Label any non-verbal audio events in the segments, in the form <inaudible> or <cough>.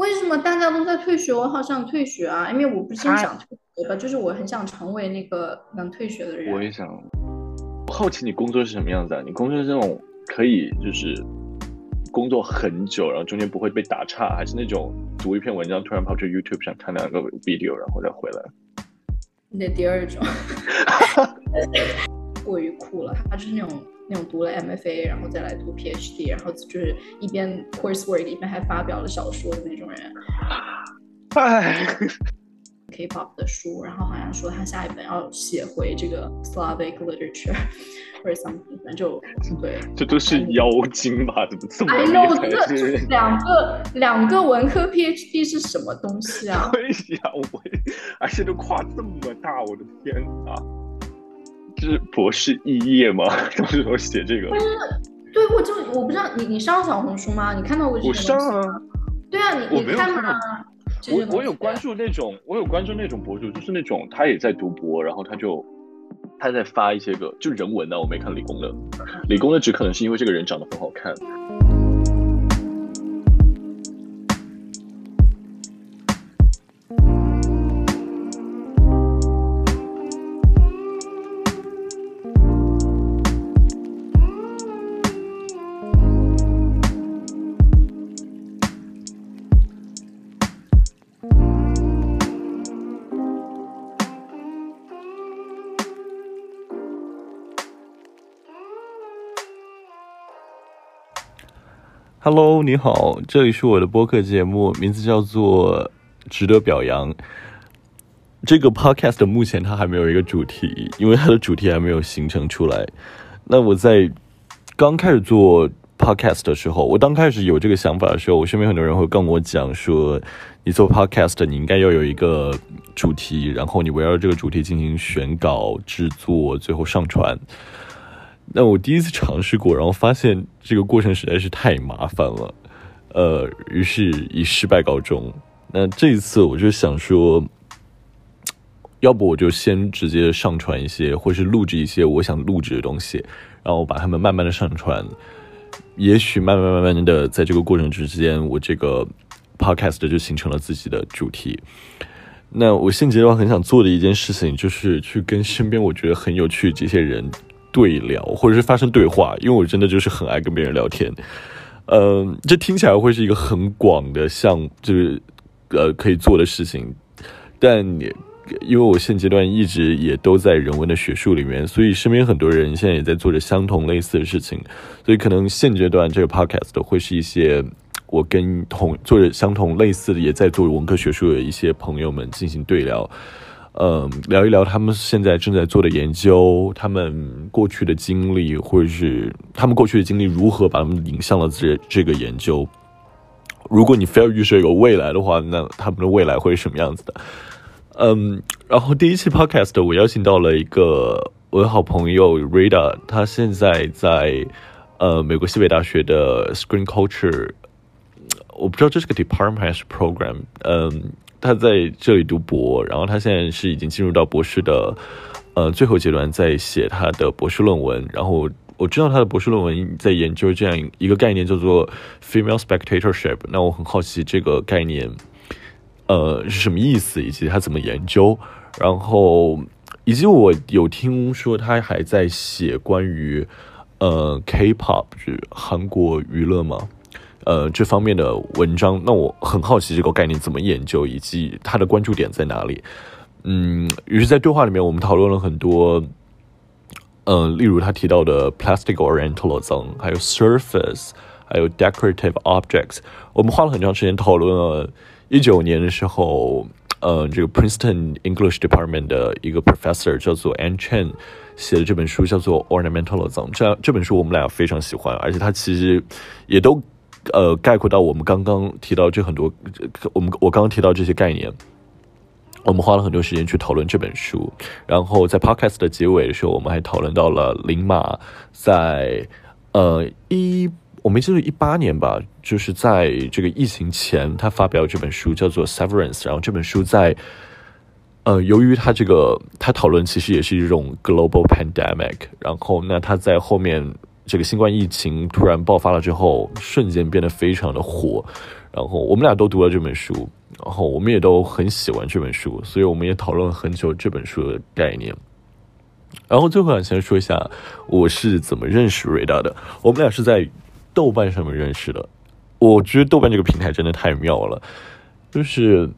为什么大家都在退学？我好想退学啊！因为我不是想退学吧，就是我很想成为那个能退学的人。我也想。我好奇你工作是什么样子啊？你工作是那种可以就是工作很久，然后中间不会被打岔，还是那种读一篇文章突然跑去 YouTube 上看两个 video，然后再回来？那第二种，<laughs> 过于酷了。他就是那种。那种读了 MFA，然后再来读 PhD，然后就是一边 coursework 一边还发表了小说的那种人。哎，<laughs> K-pop 的书，然后好像说他下一本要写回这个 Slavic literature <laughs> 或者 something，反正就 <laughs> 对。这都是妖精吧？怎么这么 I know，这两个两个文科 PhD 是什么东西啊？对呀，我而且都跨这么大，我的天啊！是博士肄业吗？<laughs> 当时我写这个，不是，对，我就我不知道你你上小红书吗？你看到过这我上啊，对啊，你你看吗？我我有关注那种，我有关注那种博主，就是那种他也在读博，然后他就他在发一些个就人文的，我没看理工的，理工的只可能是因为这个人长得很好看。Hello，你好，这里是我的播客节目，名字叫做《值得表扬》。这个 Podcast 目前它还没有一个主题，因为它的主题还没有形成出来。那我在刚开始做 Podcast 的时候，我刚开始有这个想法的时候，我身边很多人会跟我讲说，你做 Podcast 你应该要有一个主题，然后你围绕这个主题进行选稿、制作，最后上传。那我第一次尝试过，然后发现这个过程实在是太麻烦了，呃，于是以失败告终。那这一次我就想说，要不我就先直接上传一些，或是录制一些我想录制的东西，然后把它们慢慢的上传。也许慢慢慢慢的，在这个过程之间，我这个 podcast 就形成了自己的主题。那我现阶段很想做的一件事情，就是去跟身边我觉得很有趣这些人。对聊，或者是发生对话，因为我真的就是很爱跟别人聊天。嗯，这听起来会是一个很广的项，就是呃可以做的事情。但因为我现阶段一直也都在人文的学术里面，所以身边很多人现在也在做着相同类似的事情。所以可能现阶段这个 podcast 会是一些我跟同做着相同类似的，也在做文科学术的一些朋友们进行对聊。嗯，聊一聊他们现在正在做的研究，他们过去的经历，或者是他们过去的经历如何把他们引向了这这个研究。如果你非要预设有未来的话，那他们的未来会是什么样子的？嗯，然后第一期 podcast 我邀请到了一个我的好朋友 Rita，他现在在呃美国西北大学的 Screen Culture，我不知道这是个 department 还是 program，嗯。他在这里读博，然后他现在是已经进入到博士的呃最后阶段，在写他的博士论文。然后我知道他的博士论文在研究这样一个概念，叫做 female spectatorship。那我很好奇这个概念呃是什么意思，以及他怎么研究。然后以及我有听说他还在写关于呃 K-pop，就是韩国娱乐吗？呃，这方面的文章，那我很好奇这个概念怎么研究，以及它的关注点在哪里。嗯，于是，在对话里面，我们讨论了很多，嗯，例如他提到的 plastic orientalism，还有 surface，还有 decorative objects。我们花了很长时间讨论了。一九年的时候，呃，这个 Princeton English Department 的一个 professor 叫做 An Chen 写的这本书叫做 Ornamentalism。这这本书我们俩非常喜欢，而且他其实也都。呃，概括到我们刚刚提到这很多，我们我刚刚提到这些概念，我们花了很多时间去讨论这本书。然后在 podcast 的结尾的时候，我们还讨论到了林马在呃一我没记错一八年吧，就是在这个疫情前，他发表这本书叫做 Severance。然后这本书在呃，由于他这个他讨论其实也是一种 global pandemic，然后那他在后面。这个新冠疫情突然爆发了之后，瞬间变得非常的火。然后我们俩都读了这本书，然后我们也都很喜欢这本书，所以我们也讨论了很久这本书的概念。然后最后想先说一下我是怎么认识瑞达的。我们俩是在豆瓣上面认识的。我觉得豆瓣这个平台真的太妙了，就是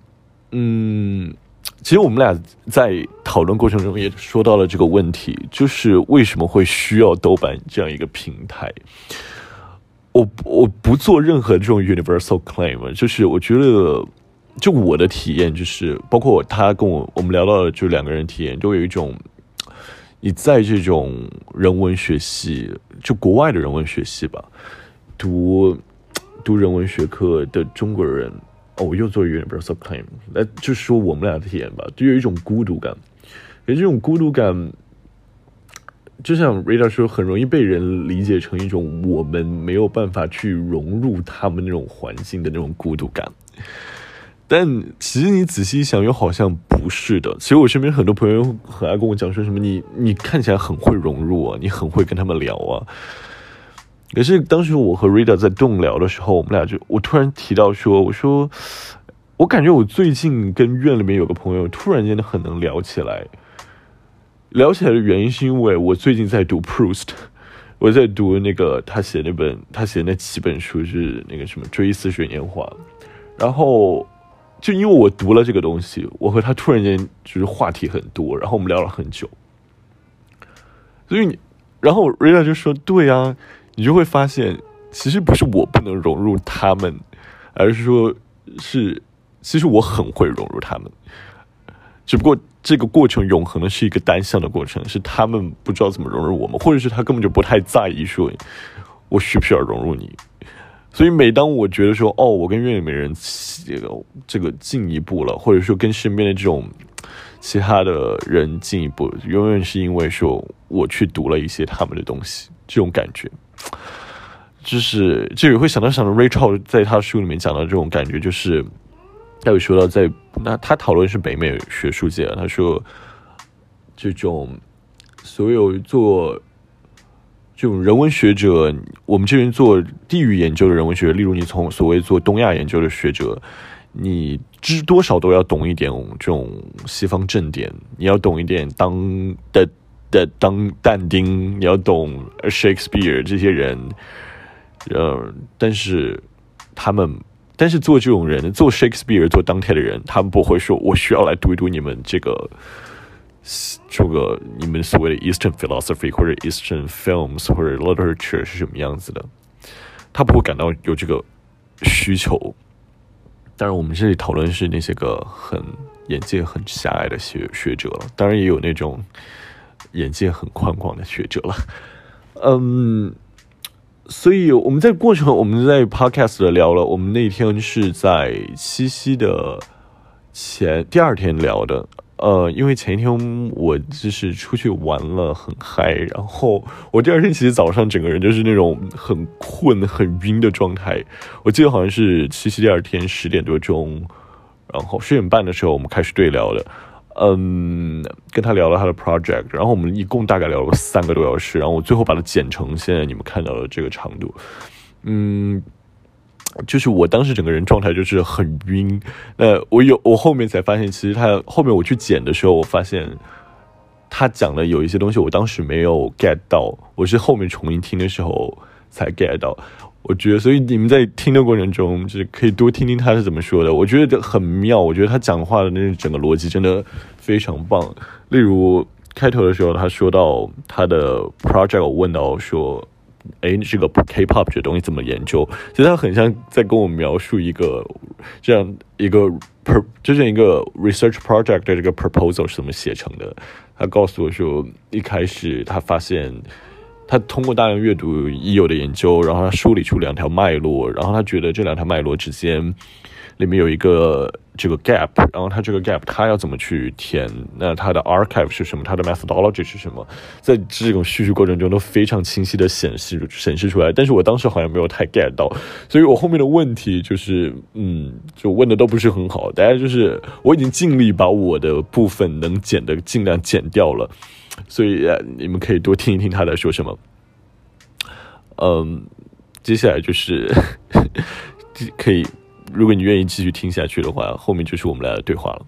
嗯，其实我们俩在讨论过程中也说到了这个问题，就是为什么会需要豆瓣这样一个平台。我我不做任何这种 universal claim，就是我觉得就我的体验就是，包括他跟我我们聊到的就两个人体验，都有一种。你在这种人文学系，就国外的人文学系吧，读读人文学科的中国人，我又做 universal claim，那就说我们俩的体验吧，就有一种孤独感，而这种孤独感，就像 Rita 说，很容易被人理解成一种我们没有办法去融入他们那种环境的那种孤独感。但其实你仔细一想，又好像不是的。其实我身边很多朋友很爱跟我讲说什么，你你看起来很会融入啊，你很会跟他们聊啊。可是当时我和 Rita 在动聊的时候，我们俩就我突然提到说，我说我感觉我最近跟院里面有个朋友突然间很能聊起来。聊起来的原因是因为我最近在读 Proust，我在读那个他写那本他写那几本书是那个什么《追思水年华》，然后。就因为我读了这个东西，我和他突然间就是话题很多，然后我们聊了很久。所以你，然后瑞达就说：“对啊，你就会发现，其实不是我不能融入他们，而是说，是其实我很会融入他们，只不过这个过程永恒的是一个单向的过程，是他们不知道怎么融入我们，或者是他根本就不太在意说，我需不需要融入你。”所以每当我觉得说哦，我跟院里面人这个这个进一步了，或者说跟身边的这种其他的人进一步，永远是因为说我去读了一些他们的东西，这种感觉，就是就也会想到想到 Rachel 在他书里面讲到这种感觉，就是他有说到在那他讨论是北美学术界，他说这种所有做。这种人文学者，我们这边做地域研究的人文学，例如你从所谓做东亚研究的学者，你知多少都要懂一点这种西方正典，你要懂一点当的的当但丁，你要懂 Shakespeare 这些人，呃，但是他们，但是做这种人，做 Shakespeare 做当代的人，他们不会说我需要来读一读你们这个。这个你们所谓的 Eastern philosophy 或者 Eastern films 或者 literature 是什么样子的？他不会感到有这个需求。当然，我们这里讨论是那些个很眼界很狭隘的学学者了。当然，也有那种眼界很宽广的学者了。<laughs> 嗯，所以我们在过程，我们在 podcast 聊了。我们那天是在七夕的前第二天聊的。呃，因为前一天我就是出去玩了，很嗨，然后我第二天其实早上整个人就是那种很困、很晕的状态。我记得好像是七夕第二天十点多钟，然后十点半的时候我们开始对聊的，嗯，跟他聊了他的 project，然后我们一共大概聊了三个多小时，然后我最后把它剪成现在你们看到的这个长度，嗯。就是我当时整个人状态就是很晕，那我有我后面才发现，其实他后面我去剪的时候，我发现他讲的有一些东西，我当时没有 get 到，我是后面重新听的时候才 get 到。我觉得，所以你们在听的过程中，就是可以多听听他是怎么说的，我觉得很妙。我觉得他讲话的那整个逻辑真的非常棒。例如开头的时候，他说到他的 project，我问到说。哎，这个 K-pop 这东西怎么研究？其实他很像在跟我描述一个这样一个 per，就像一个 research project 的这个 proposal 是怎么写成的。他告诉我说，一开始他发现，他通过大量阅读已有的研究，然后他梳理出两条脉络，然后他觉得这两条脉络之间。里面有一个这个 gap，然后他这个 gap 他要怎么去填？那他的 archive 是什么？他的 methodology 是什么？在这种叙述过程中都非常清晰的显示显示出来。但是我当时好像没有太 get 到，所以我后面的问题就是，嗯，就问的都不是很好。大家就是我已经尽力把我的部分能剪的尽量剪掉了，所以你们可以多听一听他在说什么。嗯，接下来就是 <laughs> 可以，如果你愿意继续听下去的话，后面就是我们俩的对话了。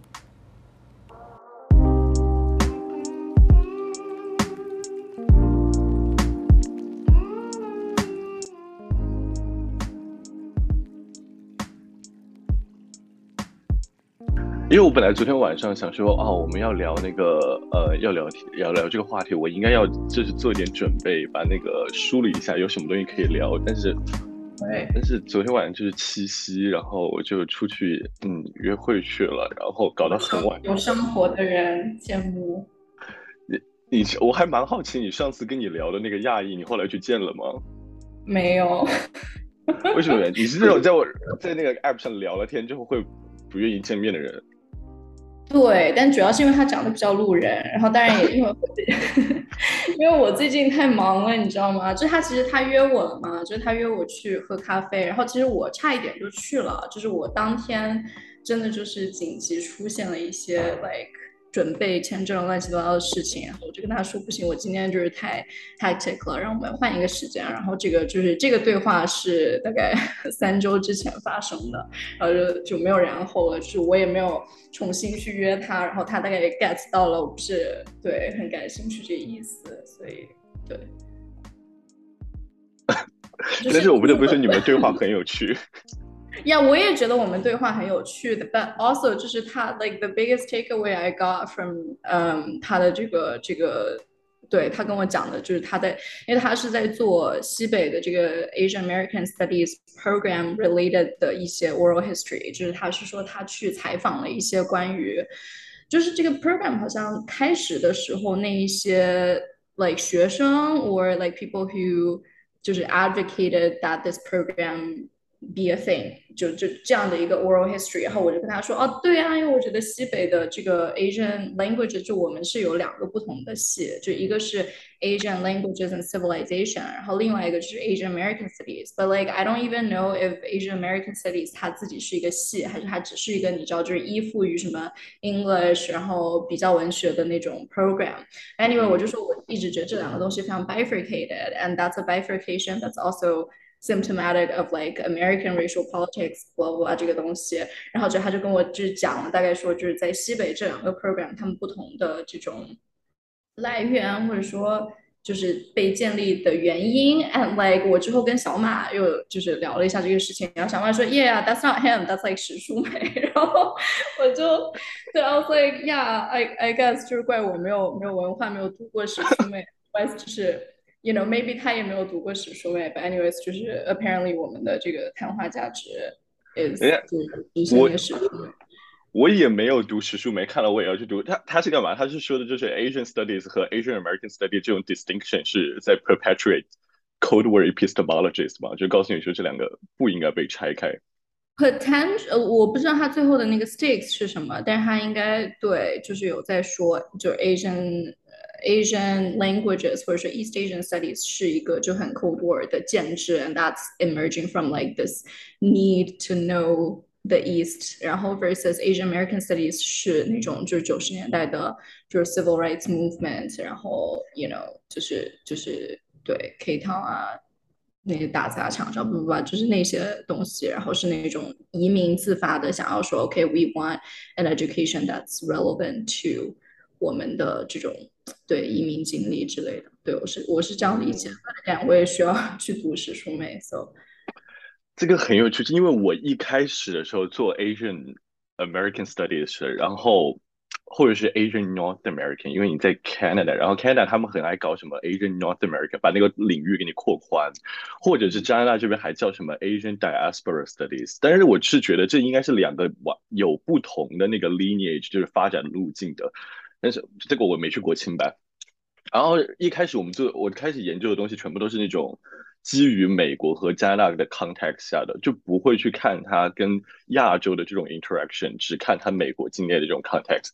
因为我本来昨天晚上想说啊，我们要聊那个呃，要聊要聊这个话题，我应该要就是做一点准备，把那个梳理一下有什么东西可以聊。但是，哎，但是昨天晚上就是七夕，然后我就出去嗯约会去了，然后搞到很晚。有生活的人羡慕。你你我还蛮好奇，你上次跟你聊的那个亚裔，你后来去见了吗？没有。为什么？你是那种在我在那个 app 上聊了天之后会不愿意见面的人？对，但主要是因为他长得比较路人，然后当然也因为我 <laughs> 因为我最近太忙了，你知道吗？就他其实他约我了嘛，就是他约我去喝咖啡，然后其实我差一点就去了，就是我当天真的就是紧急出现了一些 like。准备签证乱七八糟的事情，然后我就跟他说不行，我今天就是太 hectic 了，让我们换一个时间。然后这个就是这个对话是大概三周之前发生的，然后就就没有然后了，就是我也没有重新去约他，然后他大概也 get 到了我不是对很感兴趣这意思，所以对。<laughs> 但是我不得不说你们对话很有趣。呀，我也觉得我们对话很有趣的，but also 就是他 like the biggest takeaway I got from 嗯他的这个这个，对他跟我讲的就是他在，因为他是在做西北的这个 Asian American Studies program related 的一些 oral history，就是他是说他去采访了一些关于，就是这个 program 好像开始的时候那一些 like 学生 or like people who 就是 advocated that this program be a thing，就就这样的一个 oral history，然后我就跟他说，哦，对啊，因为我觉得西北的这个 Asian language，就我们是有两个不同的系，就一个是 Asian languages and civilization，然后另外一个就是 Asian American studies。But like I don't even know if Asian American studies 它自己是一个系，还是它只是一个你知道就是依附于什么 English，然后比较文学的那种 program。Anyway，我就说我一直觉得这两个东西非常 bifurcated，and that's a bifurcation that's also symptomatic of like American racial politics blah blah 这个东西，然后就他就跟我就是讲了，大概说就是在西北这两个 program 他们不同的这种来源或者说就是被建立的原因，and like 我之后跟小马又就是聊了一下这个事情，然后小马说，Yeah，that's not him，that's like 史书梅，然后我就对，I was like，Yeah，I I guess 就是怪我没有没有文化，没有读过史书梅怪就是。you know maybe 他也没有读过史书呗，but anyways 就是 apparently 我们的这个谈话价值 is 就是我史书我也没有读史书没看了我也要去读。他他是干嘛？他是说的就是 Asian Studies 和 Asian American Studies 这种 distinction 是在 perpetuate Cold War epistemologies 嘛？就告诉你说这两个不应该被拆开。Potential 呃，我不知道他最后的那个 stakes 是什么，但是他应该对，就是有在说，就 Asian。 Asian languages 或者说 East Asian studies 是一个就很 Cold War 的建制，and that's emerging from like this need to know the East，然后 versus Asian American studies 是那种就是九十年代的，就是 civil rights movement，然后 you know 就是就是对 K Town 啊那些打砸抢烧不不不，就是那些东西，然后是那种移民自发的想要说，OK，we want an education that's relevant to 我们的这种 对移民经历之类的，对我是我是这样理解。的。<laughs> 两位需要 <laughs> 去读史书美，so 这个很有趣，因为我一开始的时候做 Asian American Studies，然后或者是 Asian North American，因为你在 Canada，然后 Canada 他们很爱搞什么 Asian North American，把那个领域给你扩宽，或者是加拿大这边还叫什么 Asian Diaspora Studies，但是我是觉得这应该是两个完有不同的那个 lineage，就是发展路径的。但是这个我没去过清白，然后一开始我们就我开始研究的东西全部都是那种基于美国和加拿大的 context 下的，就不会去看它跟亚洲的这种 interaction，只看它美国境内的这种 context。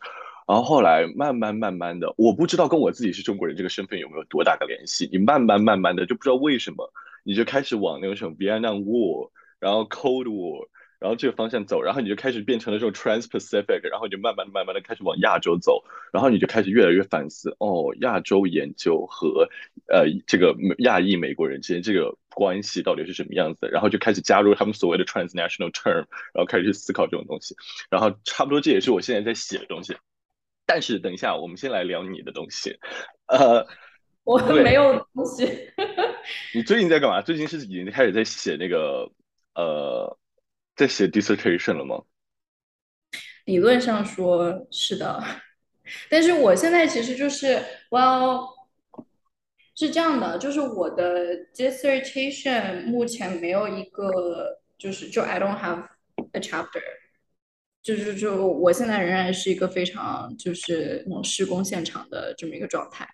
然后后来慢慢慢慢的，我不知道跟我自己是中国人这个身份有没有多大的联系，你慢慢慢慢的就不知道为什么，你就开始往那个什么 Vietnam War，然后 Cold War。然后这个方向走，然后你就开始变成了这种 Trans-Pacific，然后你就慢慢的、慢慢的开始往亚洲走，然后你就开始越来越反思，哦，亚洲研究和呃这个亚裔美国人之间这个关系到底是什么样子的，然后就开始加入他们所谓的 transnational term，然后开始去思考这种东西，然后差不多这也是我现在在写的东西。但是等一下，我们先来聊你的东西，呃，我没有东西。你最近在干嘛？最近是已经开始在写那个呃。在写 dissertation 了吗？理论上说是的，但是我现在其实就是，well，是这样的，就是我的 dissertation 目前没有一个，就是就 I don't have a chapter，就是就我现在仍然是一个非常就是那种施工现场的这么一个状态。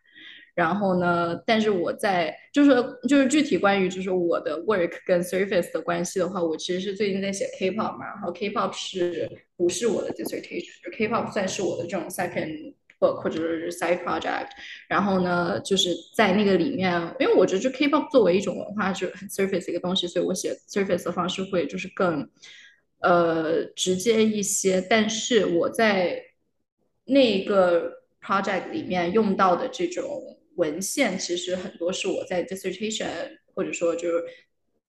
然后呢？但是我在就是就是具体关于就是我的 work 跟 Surface 的关系的话，我其实是最近在写 K-pop 嘛。然后 K-pop 是不是我的 dissertation？K-pop 算是我的这种 second book 或者是 side project。然后呢，就是在那个里面，因为我觉得就 K-pop 作为一种文化是很 Surface 一个东西，所以我写 Surface 的方式会就是更呃直接一些。但是我在那个 project 里面用到的这种。文献其实很多是我在 dissertation 或者说就是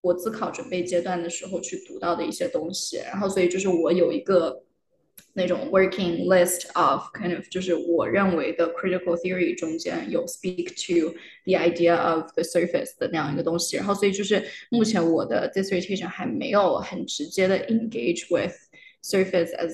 我自考准备阶段的时候去读到的一些东西，然后所以就是我有一个那种 working list of kind of 就是我认为的 critical theory 中间有 speak to the idea of the surface 的那样一个东西，然后所以就是目前我的 dissertation 还没有很直接的 engage with surface as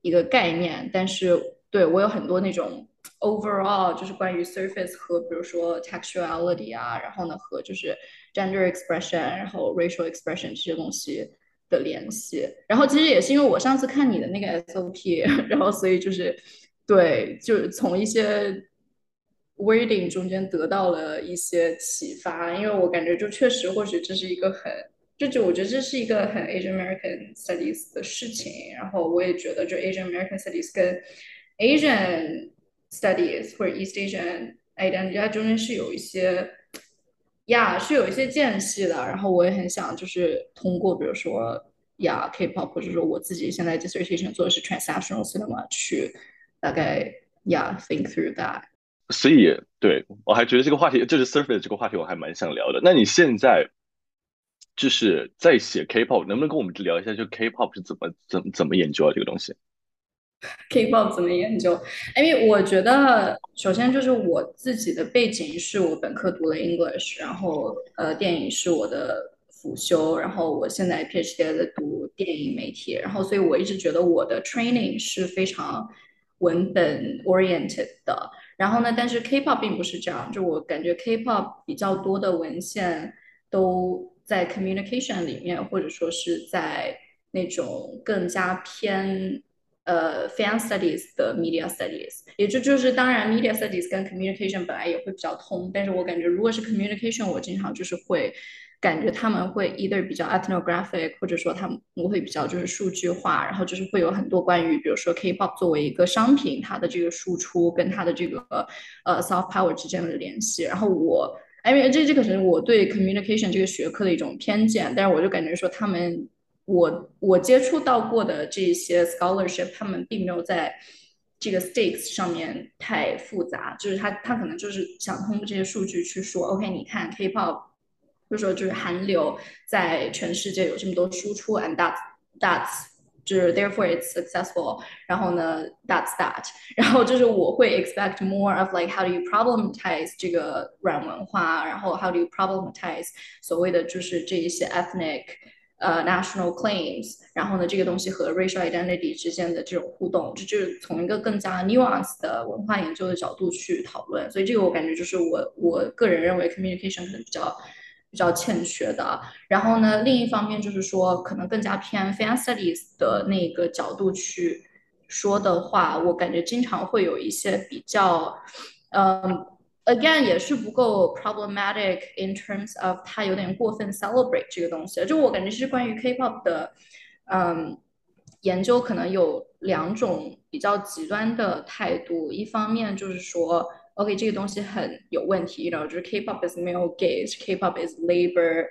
一个概念，但是对我有很多那种。Overall，就是关于 surface 和比如说 textuality 啊，然后呢和就是 gender expression，然后 racial expression 这些东西的联系。然后其实也是因为我上次看你的那个 SOP，然后所以就是对，就是从一些 wording 中间得到了一些启发。因为我感觉就确实或许这是一个很，就就我觉得这是一个很 Asian American studies 的事情。然后我也觉得就 Asian American studies 跟 Asian Studies 或者 East Asian identity，中间是有一些呀，是有一些间隙的。然后我也很想，就是通过比如说呀 K-pop，或者说我自己现在 dissertation 做的是 transnational cinema，去大概呀 think through that。所以，对我还觉得这个话题，就是 surface 这个话题，我还蛮想聊的。那你现在就是在写 K-pop，能不能跟我们聊一下，就 K-pop 是怎么怎么怎么研究啊这个东西 <laughs> K-pop 怎么研究？因为我觉得，首先就是我自己的背景是我本科读了 English，然后呃，电影是我的辅修，然后我现在 PhD 在读电影媒体，然后所以我一直觉得我的 training 是非常文本 oriented 的。然后呢，但是 K-pop 并不是这样，就我感觉 K-pop 比较多的文献都在 communication 里面，或者说是在那种更加偏。呃，fan studies 的 media studies，也就就是当然 media studies 跟 communication 本来也会比较通，但是我感觉如果是 communication，我经常就是会感觉他们会 either 比较 ethnographic，或者说他们我会比较就是数据化，然后就是会有很多关于比如说 K-pop 作为一个商品，它的这个输出跟它的这个呃 soft power 之间的联系，然后我因为这这个是我对 communication 这个学科的一种偏见，但是我就感觉说他们。我我接触到过的这些 scholarship，他们并没有在这个 stakes 上面太复杂，就是他他可能就是想通过这些数据去说，OK，你看 K-pop，就说就是韩流在全世界有这么多输出，and that's that's 就是 therefore it's successful，然后呢 that's that，然后就是我会 <laughs> expect more of like how do you problematize 这个软文化，然后 how do you problematize 所谓的就是这一些 ethnic。 呃，national claims，然后呢，这个东西和 racial identity 之间的这种互动，这就是从一个更加 nuance 的文化研究的角度去讨论。所以这个我感觉就是我我个人认为 communication 可能比较比较欠缺的。然后呢，另一方面就是说，可能更加偏 fan studies 的那个角度去说的话，我感觉经常会有一些比较，嗯。Again，也是不够 problematic in terms of 它有点过分 celebrate 这个东西。就我感觉是关于 K-pop 的，嗯，研究可能有两种比较极端的态度。一方面就是说， OK 这个东西很有问题，然后就是 K-pop is male gaze，K-pop is labor，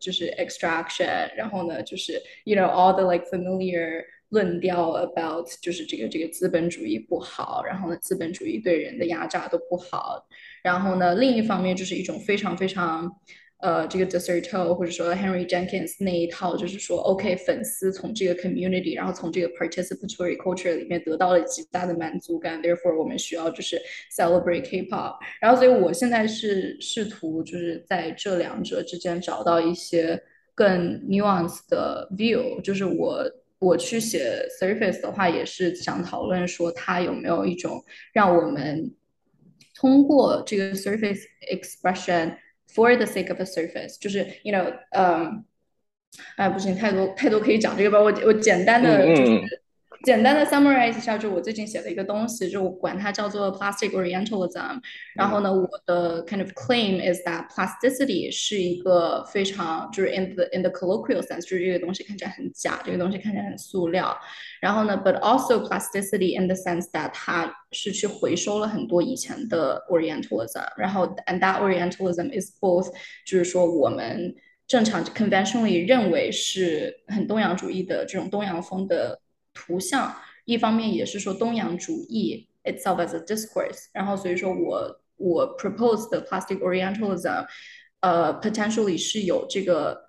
就是 extraction，然后呢就是 you know all the like familiar 论调 about 就是这个这个资本主义不好，然后呢资本主义对人的压榨都不好， 然后呢另一方面就是一种非常非常。呃，这个 Deserto 或者说 Henry Jenkins 那一套，就是说，OK，粉丝从这个 community，然后从这个 participatory culture 里面得到了极大的满足感，therefore 我们需要就是 celebrate K-pop。然后，所以我现在是试图就是在这两者之间找到一些更 nuance 的 view。就是我我去写 surface 的话，也是想讨论说，它有没有一种让我们通过这个 surface expression。For the sake of a surface，就是 you know，嗯，哎，不行，太多太多可以讲这个吧。我我简单的就是简单的 summarize 一下，就我最近写的一个东西，就我管它叫做 plastic orientalism。然后呢，我的 kind of claim is that plasticity 是一个非常就是 in the in the colloquial sense，就是这个东西看起来很假，这个东西看起来很塑料。然后呢，but also plasticity in the sense that 它是去回收了很多以前的 Orientalism，然后 and that Orientalism is both 就是说我们正常 conventionally 认为是很东洋主义的这种东洋风的 图像，一方面也是说东洋主义 itself as a discourse，然后所以说我我 propose 的 plastic Orientalism，呃 potentially 是有这个。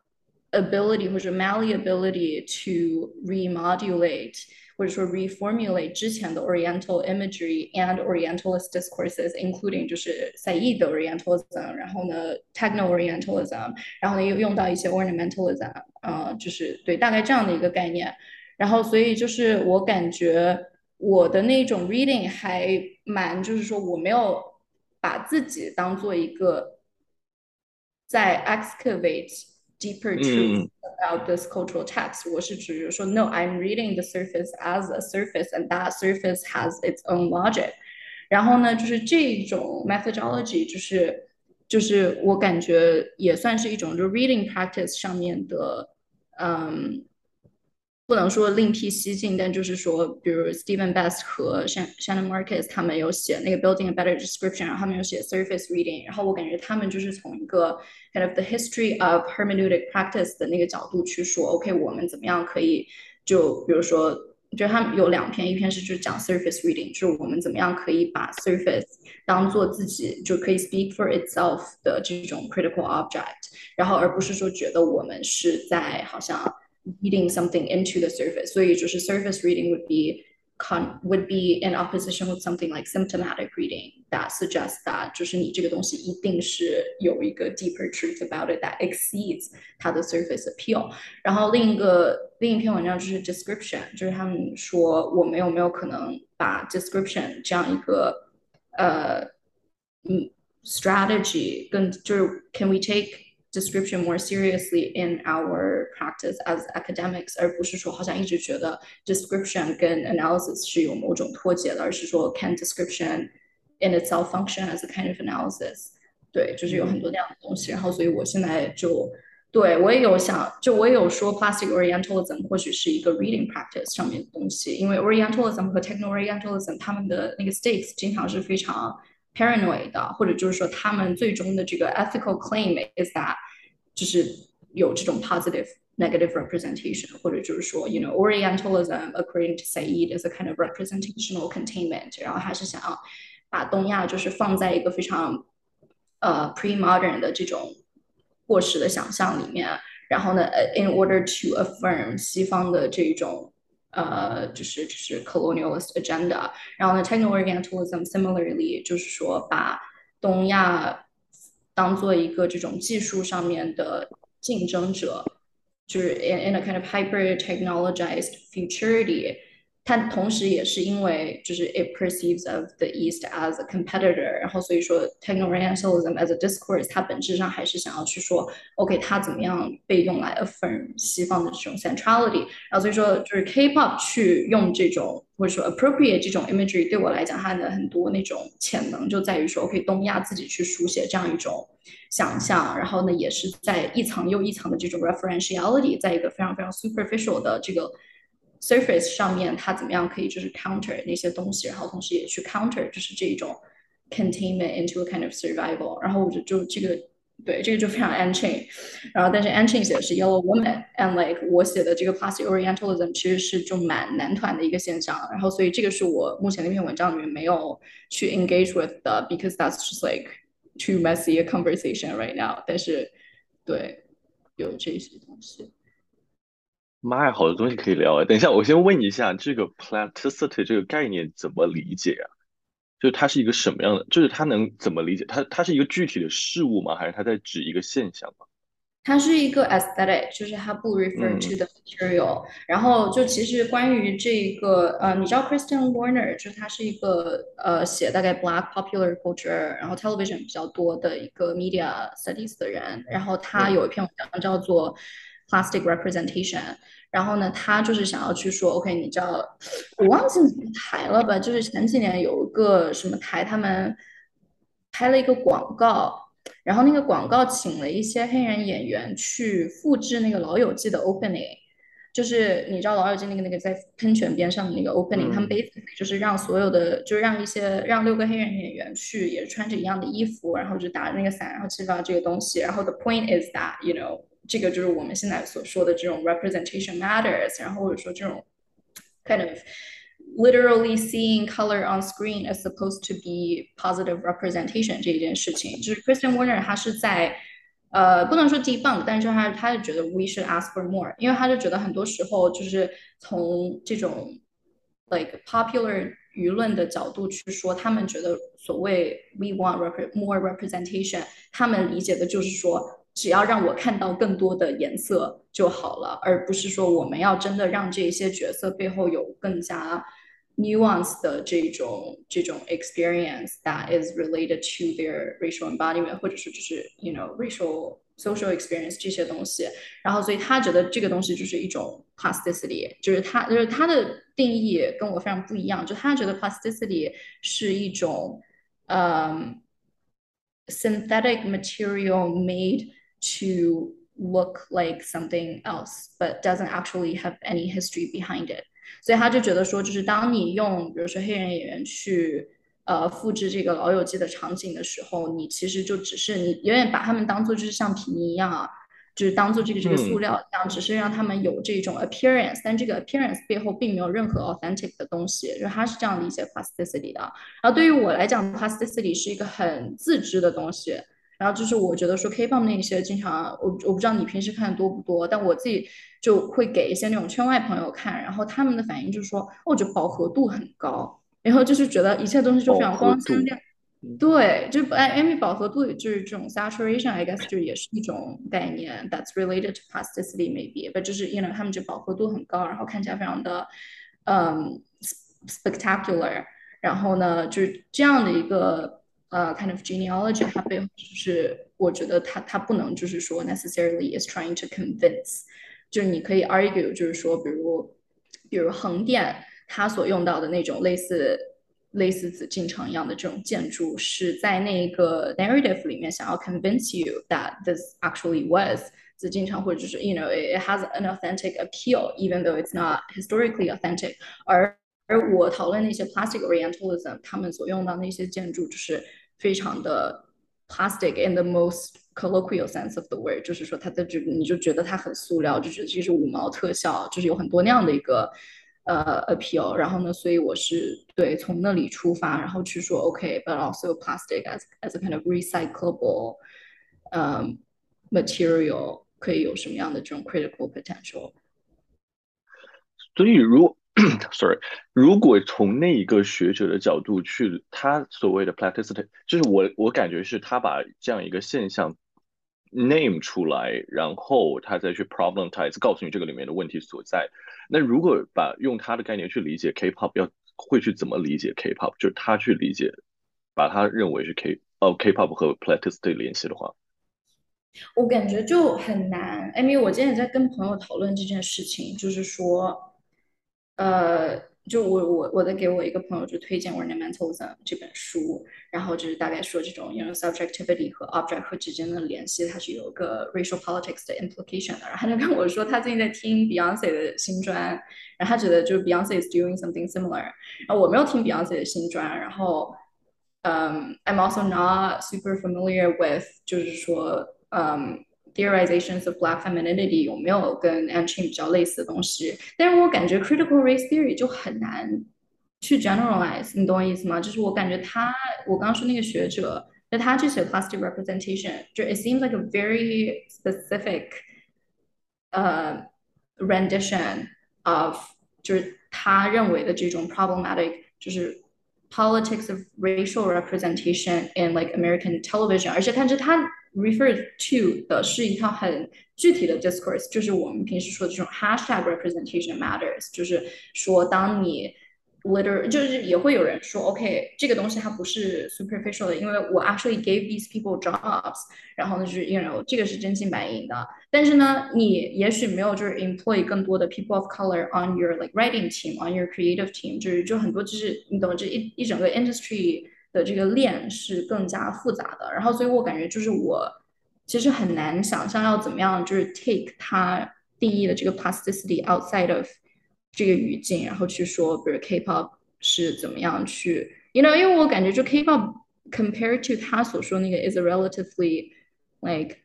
ability 或者 malleability to remodulate 或者说 reformulate 之前的 Oriental imagery and Orientalist discourses，including 就是赛义的 Orientalism，然后呢 Techno Orientalism，然后呢又用到一些 Ornamentalism，呃，就是对大概这样的一个概念。 然后所以就是我感觉我的那种 reading 还蛮，就是说我没有把自己当做一个在 excavate。deeper truth about this cultural text. 我是指说，no, I'm reading the surface as a surface, and that surface has its own logic. 然后呢，就是这种 methodology，就是就是我感觉也算是一种就 reading practice 上面的，嗯。 不能说另辟蹊径，但就是说，比如 Stephen Best 和 Shannon Marcus 他们有写那个 Building a Better Description，然后他们有写 Surface Reading，然后我感觉他们就是从一个 kind of the history of hermeneutic practice 的那个角度去说，OK，我们怎么样可以就比如说，就他们有两篇，一篇是就讲 Surface Reading，就是我们怎么样可以把 Surface 当做自己就可以 speak for itself 的这种 critical object，然后而不是说觉得我们是在好像。 reading something into the surface. 所以就是 surface reading would be con would be in opposition with something like symptomatic reading that suggests that 就是你这个东西一定是有一个 deeper truth about it that exceeds 它的 surface appeal。然后另一个另一篇文章就是 description，就是他们说我们有没有可能把 description 这样一个呃嗯 strategy 跟就是 can we take description more seriously in our practice as academics，而不是说好像一直觉得 description 跟 analysis 是有某种脱节的，而是说 can description in itself function as a kind of analysis？对，就是有很多这样的东西。然后，所以我现在就对我也有想，就我也有说 plastic Orientalism 或许是一个 reading practice 上面的东西，因为 Orientalism 和 Techno Orientalism 他们的那个 stakes 经常是非常 paranoid 的，或者就是说他们最终的这个 ethical claim is that 就是有这种 positive negative representation，或者就是说，you know Orientalism according to Said is a kind of representational containment，然后还是想要把东亚就是放在一个非常呃 pre-modern 的这种过时的想象里面，然后呢，in order to affirm 西方的这种 呃，就是就是 colonialist agenda。然后呢，techno Orientalism similarly 就是说把东亚当做一个这种技术上面的竞争者，就是 in in a kind of hyper technologized futurity。 它同时也是因为就是 it perceives of the East as a competitor，然后所以说 techno-orientalism as a discourse，它本质上还是想要去说，OK，它怎么样被用来 affirm 西方的这种 centrality，然后所以说就是 K-pop 去用这种或者说 appropriate 这种 imagery，对我来讲，它的很多那种潜能就在于说，OK，东亚自己去书写这样一种想象，然后呢，也是在一层又一层的这种 referentiality，在一个非常非常 superficial 的这个。surface 上面它怎么样可以就是 counter 那些东西，然后同时也去 counter 就是这种 containment into a kind of survival。然后我就就这个对这个就非常 Unchained，然后但是 Unchained 写的是 Yellow Woman，and like 我写的这个 Plastic Orientalism 其实是就蛮男团的一个现象。然后所以这个是我目前那篇文章里面没有去 engage with 的，because that's just like too messy a conversation right now。但是对有这些东西。 妈呀，好多东西可以聊啊！等一下，我先问一下，这个 plasticity 这个概念怎么理解啊？就是它是一个什么样的？就是它能怎么理解？它它是一个具体的事物吗？还是它在指一个现象吗？它是一个 aesthetic，就是它不 refer to the material。然后就其实关于这个，呃，你知道 Christian Warner，就是他是一个呃写大概 Black popular culture，然后 television 比较多的一个 media studies 的人。然后他有一篇文章叫做 Plastic Representation。然后呢，他就是想要去说，OK，你知道，我忘记什么台了吧？就是前几年有一个什么台，他们拍了一个广告，然后那个广告请了一些黑人演员去复制那个《老友记》的 opening，就是你知道《老友记》那个那个在喷泉边上的那个 opening，他们 basically 就是让所有的，就是让一些让六个黑人演员去，也穿着一样的衣服，然后就打着那个伞，然后去发这个东西。然后 the point is that，you know。这个就是我们现在所说的这种 representation matters，然后或者说这种 kind of literally seeing color on screen is supposed to be positive representation 这一件事情，就是 Christian Warner 他是在呃不能说 debunk，但是他他就觉得 we should ask for more，因为他就觉得很多时候就是从这种 like popular 舆论的角度去说，他们觉得所谓 we want more representation，他们理解的就是说。 只要让我看到更多的颜色就好了，而不是说我们要真的让这些角色背后有更加 nuance 的这种这种 experience that is related to their racial embodiment，或者是就是 you know racial social experience 这些东西。然后，所以他觉得这个东西就是一种 plasticity，就是他就是他的定义跟我非常不一样，就他觉得 plasticity 是一种嗯 synthetic material made To look like something else, but doesn't actually have any history behind it。所以他就觉得说，就是当你用比如说黑人演员去呃复制这个《老友记》的场景的时候，你其实就只是你有点把他们当做就是像皮泥一样啊，就是当做这个这个塑料一样，只是让他们有这种 appearance，但这个 appearance 背后并没有任何 authentic 的东西，就他是这样理解 plasticity 的。然后对于我来讲，plasticity 是一个很自知的东西。然后就是我觉得说 K-pop 那些经常我我不知道你平时看的多不多，但我自己就会给一些那种圈外朋友看，然后他们的反应就是说，我觉得饱和度很高，然后就是觉得一切东西就非常光鲜亮。对，就哎，Amy 饱和度就是这种 saturation，I guess 就也是一种概念，that's related to plasticity maybe，but 就是 you know 他们就饱和度很高，然后看起来非常的嗯 spectacular，然后呢就是这样的一个。呃，kind of genealogy，它背后就是我觉得它它不能就是说 necessarily is trying to convince，就是你可以 argue，就是说，比如比如横店它所用到的那种类似类似紫禁城一样的这种建筑，是在那个 narrative 里面想要 convince you that this actually was 紫禁城，或者就是 you know it has an authentic appeal，even though it's not historically authentic。而而我讨论那些 plastic orientalism，他们所用到那些建筑就是。 非常的 plastic in the most colloquial sense of the word，就是说它的这个你就觉得它很塑料，就觉得这是五毛特效，就是有很多那样的一个呃 appeal。然后呢，所以我是对从那里出发，然后去说 OK，but also plastic as as a kind of recyclable 嗯 material 可以有什么样的这种 critical potential。所以如果 <clears throat> sorry，如果从那一个学者的角度去，他所谓的 plasticity，就是我我感觉是他把这样一个现象 name 出来，然后他再去 problematize，告诉你这个里面的问题所在。那如果把用他的概念去理解 K-pop，要会去怎么理解 K-pop？就是他去理解，把他认为是 K 哦 K-pop 和 plasticity 联系的话，我感觉就很难。因为我今天也在跟朋友讨论这件事情，就是说。呃，就我我我在给我一个朋友就推荐《Ornamentalism》这本书，然后就是大概说这种 you know subjectivity 和 object 和之间的联系，它是有一个 racial politics 的 implication 的。然后他就跟我说，他最近在听 Beyonce 的新专，然后他觉得就是 Beyonce is doing something similar。然后我没有听 Beyonce 的新专，然后 um, I'm also not super familiar with 就是说，嗯、 theorizations of black femininity 有没有跟 Anchin 比较类似的东西？但是我感觉 critical race theory 就很难去 generalize，你懂我意思吗？就是我感觉他，我刚刚说那个学者，那他这写 plastic representation，就 it seems like a very specific 呃 rendition of 就是他认为的这种 problematic，就是 politics of racial representation in like American television，而且但是他 refer to 的是一套很具体的 discourse，就是我们平时说的这种 hashtag representation matters，就是说当你 liter 就是也会有人说，OK，这个东西它不是 superficial 的，因为我 actually gave these people jobs，然后呢就是 you know 这个是真金白银的，但是呢你也许没有就是 employ 更多的 people of color on your like writing team，on your creative team，就是就很多就是你懂这一一整个 industry 的这个链是更加复杂的，然后所以我感觉就是我其实很难想象要怎么样就是 take 它定义的这个 plasticity outside of 这个语境，然后去说，比如 K-pop 是怎么样去，you know，因为我感觉就 K-pop compared to 他所说那个 is a relatively like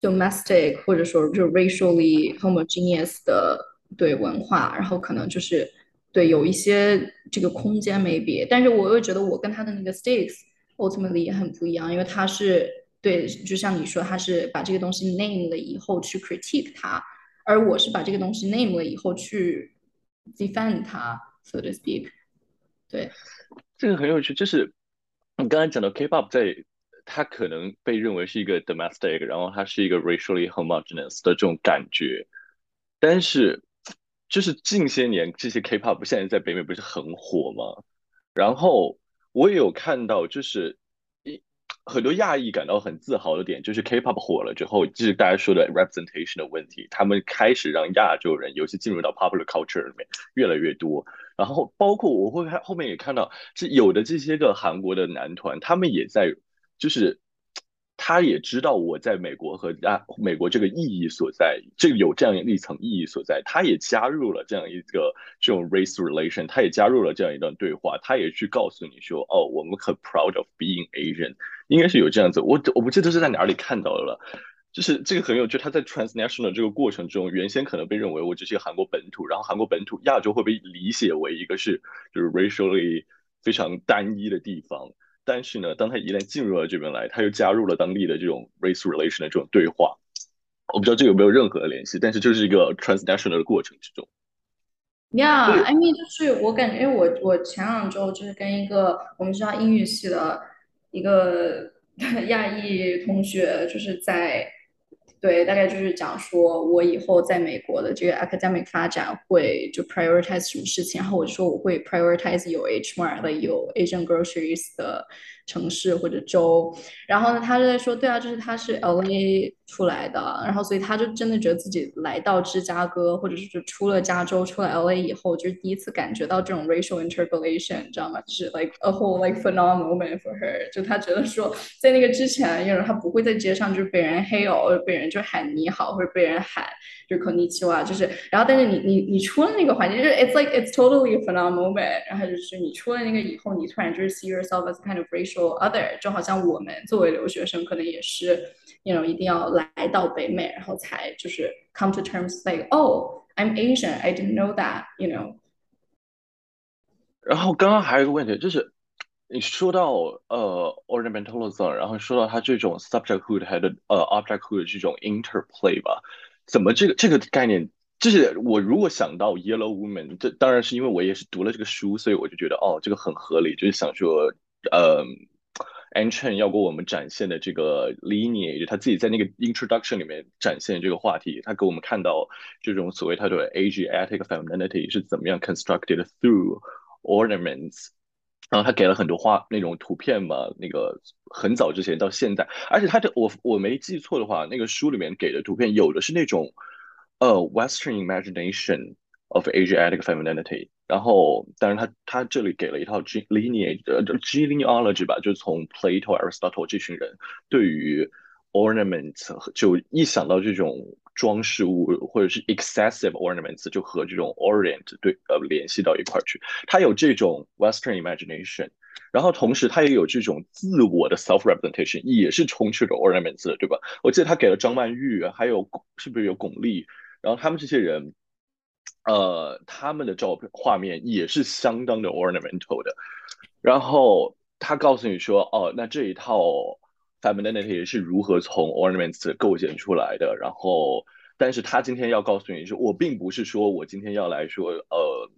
domestic 或者说就 racially homogeneous 的对文化，然后可能就是对有一些这个空间 maybe，但是我又觉得我跟他的那个 stakes ultimately 也很不一样，因为他是对，就像你说，他是把这个东西 name 了以后去 critique 它。而我是把这个东西 name 了以后去 defend 它，so to speak。对，这个很有趣，就是你刚才讲到 K-pop 在它可能被认为是一个 domestic，然后它是一个 racially homogeneous 的这种感觉，但是就是近些年这些 K-pop 现在在北美不是很火吗？然后我也有看到，就是。很多亚裔感到很自豪的点，就是 K-pop 火了之后，就是大家说的 representation 的问题，他们开始让亚洲人，尤其进入到 popular culture 里面越来越多。然后包括我会看后面也看到，是有的这些个韩国的男团，他们也在，就是。他也知道我在美国和啊美国这个意义所在，这有这样一层意义所在，他也加入了这样一个这种 race relation，他也加入了这样一段对话，他也去告诉你说，哦，我们很 proud of being Asian，应该是有这样子，我我不记得是在哪里看到的了，就是这个很有趣，他在 transnational 这个过程中，原先可能被认为我只是韩国本土，然后韩国本土亚洲会被理解为一个是就是 racially 非常单一的地方。但是呢，当他一旦进入了这边来，他又加入了当地的这种 race relation 的这种对话。我不知道这有没有任何的联系，但是就是一个 transnational 的过程之中。Yeah，I mean，就是我感觉，我我前两周就是跟一个我们学校英语系的一个亚裔同学，就是在。对，大概就是讲说，我以后在美国的这个 academic 发展会就 prioritize 什么事情，然后我就说我会 prioritize 有 H mart 的有 Asian groceries 的。城市或者州，然后呢，他就在说，对啊，就是他是 L A 出来的，然后所以他就真的觉得自己来到芝加哥，或者是就出了加州，出了 L A 以后，就是第一次感觉到这种 racial interpolation，你知道吗？就是 like a whole like phenomenal moment for her，就他觉得说，在那个之前，因为他不会在街上就是被人黑哦，或者被人就喊你好，或者被人喊就是 konnichiwa，就是，然后但是你你你出了那个环境，就是 it's like it's totally a phenomenal moment，然后就是你出了那个以后，你突然就是 see yourself as kind of racial。说 other 就好像我们作为留学生，可能也是，you know，一定要来到北美，然后才就是 come to terms like oh I'm Asian I didn't know that you know。然后刚刚还有一个问题，就是你说到呃 ornamentalism，然后说到它这种 subjecthood 还有呃 objecthood 这种 interplay 吧， 怎么这个这个概念？就是我如果想到 Yellow Woman，这当然是因为我也是读了这个书，所以我就觉得哦，这个很合理，就是想说。呃 a n c h n 要给我们展现的这个 lineage，他自己在那个 introduction 里面展现这个话题，他给我们看到这种所谓他的 Asiatic femininity 是怎么样 constructed through ornaments，然后他给了很多画那种图片嘛，那个很早之前到现在，而且他的我我没记错的话，那个书里面给的图片有的是那种呃 Western imagination of Asiatic femininity。然后，当然，他他这里给了一套 G lineage，呃，genealogy 吧，就从 Plato、Aristotle 这群人对于 ornament，就一想到这种装饰物或者是 excessive ornaments，就和这种 orient 对呃联系到一块儿去。他有这种 Western imagination，然后同时他也有这种自我的 self representation，也是充斥着 ornaments，对吧？我记得他给了张曼玉，还有是不是有巩俐？然后他们这些人，呃，他们的照片画面也是相当的 ornamental 的。然后他告诉你说，哦，那这一套 femininity 是如何从 ornaments 构建出来的？然后，但是他今天要告诉你说，我并不是说我今天要来说，呃。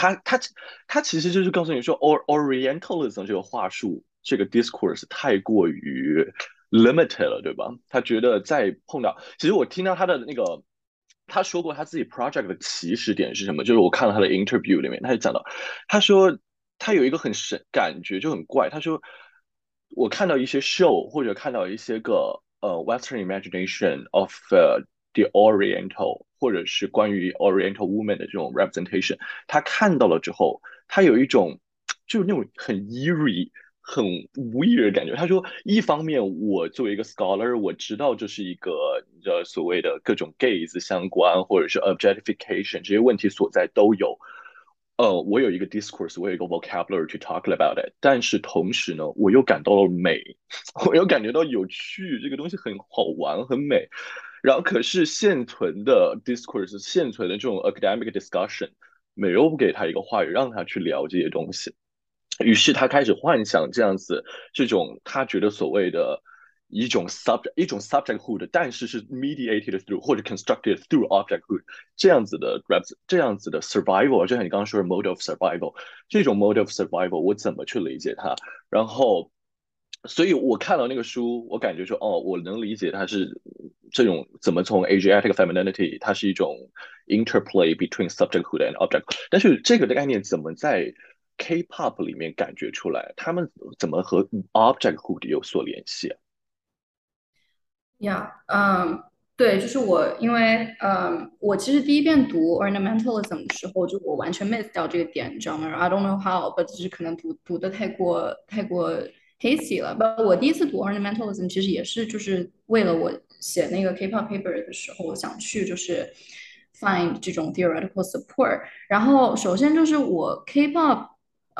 他他他其实就是告诉你说，or Orientalism 这个话术，这个 discourse 太过于 limited 了，对吧？他觉得在碰到，其实我听到他的那个，他说过他自己 project 的起始点是什么？就是我看了他的 interview 里面，他就讲到，他说他有一个很神感觉就很怪，他说我看到一些 show 或者看到一些个呃 Western imagination of the Oriental。或者是关于 Oriental woman 的这种 representation，他看到了之后，他有一种就是那种很 eerie、很 weird 的感觉。他说，一方面我作为一个 scholar，我知道这是一个你知道所谓的各种 gaze 相关，或者是 objectification 这些问题所在都有。呃，我有一个 discourse，我有一个 vocabulary to talk about it，但是同时呢，我又感到了美，<laughs> 我又感觉到有趣，这个东西很好玩，很美。然后，可是现存的 discourse，现存的这种 academic discussion，没有给他一个话语，让他去聊这些东西。于是他开始幻想这样子，这种他觉得所谓的一种 subject，一种 subjecthood，但是是 mediated through 或者 constructed through objecthood 这样子的 rep，这样子的 survival，就像你刚刚说的 mode of survival，这种 mode of survival，我怎么去理解它？然后。所以我看到那个书，我感觉说，哦，我能理解它是这种怎么从 Asiatic femininity，它是一种 interplay between subjecthood and object。但是这个的概念怎么在 K-pop 里面感觉出来？他们怎么和 objecthood 有所联系？呀，嗯，对，就是我，因为，嗯，我其实第一遍读 ornamentalism 的时候，就我完全 miss 掉这个点，你知道吗？I don't know how，but 就是可能读读的太过太过。hasty 了，不，我第一次读 ornamentalism 其实也是就是为了我写那个 K-pop paper 的时候，我想去就是 find 这种 theoretical support。然后首先就是我 K-pop，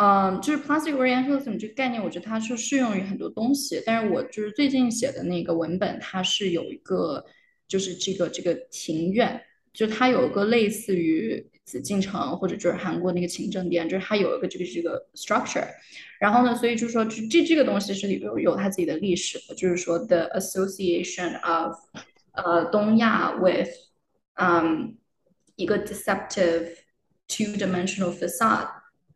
嗯，就是 plastic orientalism 这个概念，我觉得它是适用于很多东西。但是我就是最近写的那个文本，它是有一个就是这个这个庭院，就它有一个类似于紫禁城或者就是韩国那个勤政殿，就是它有一个这个这个 structure。然后呢，所以就是说这这这个东西是有有它自己的历史，就是说 the association of 呃东亚 with 嗯一个 deceptive two dimensional facade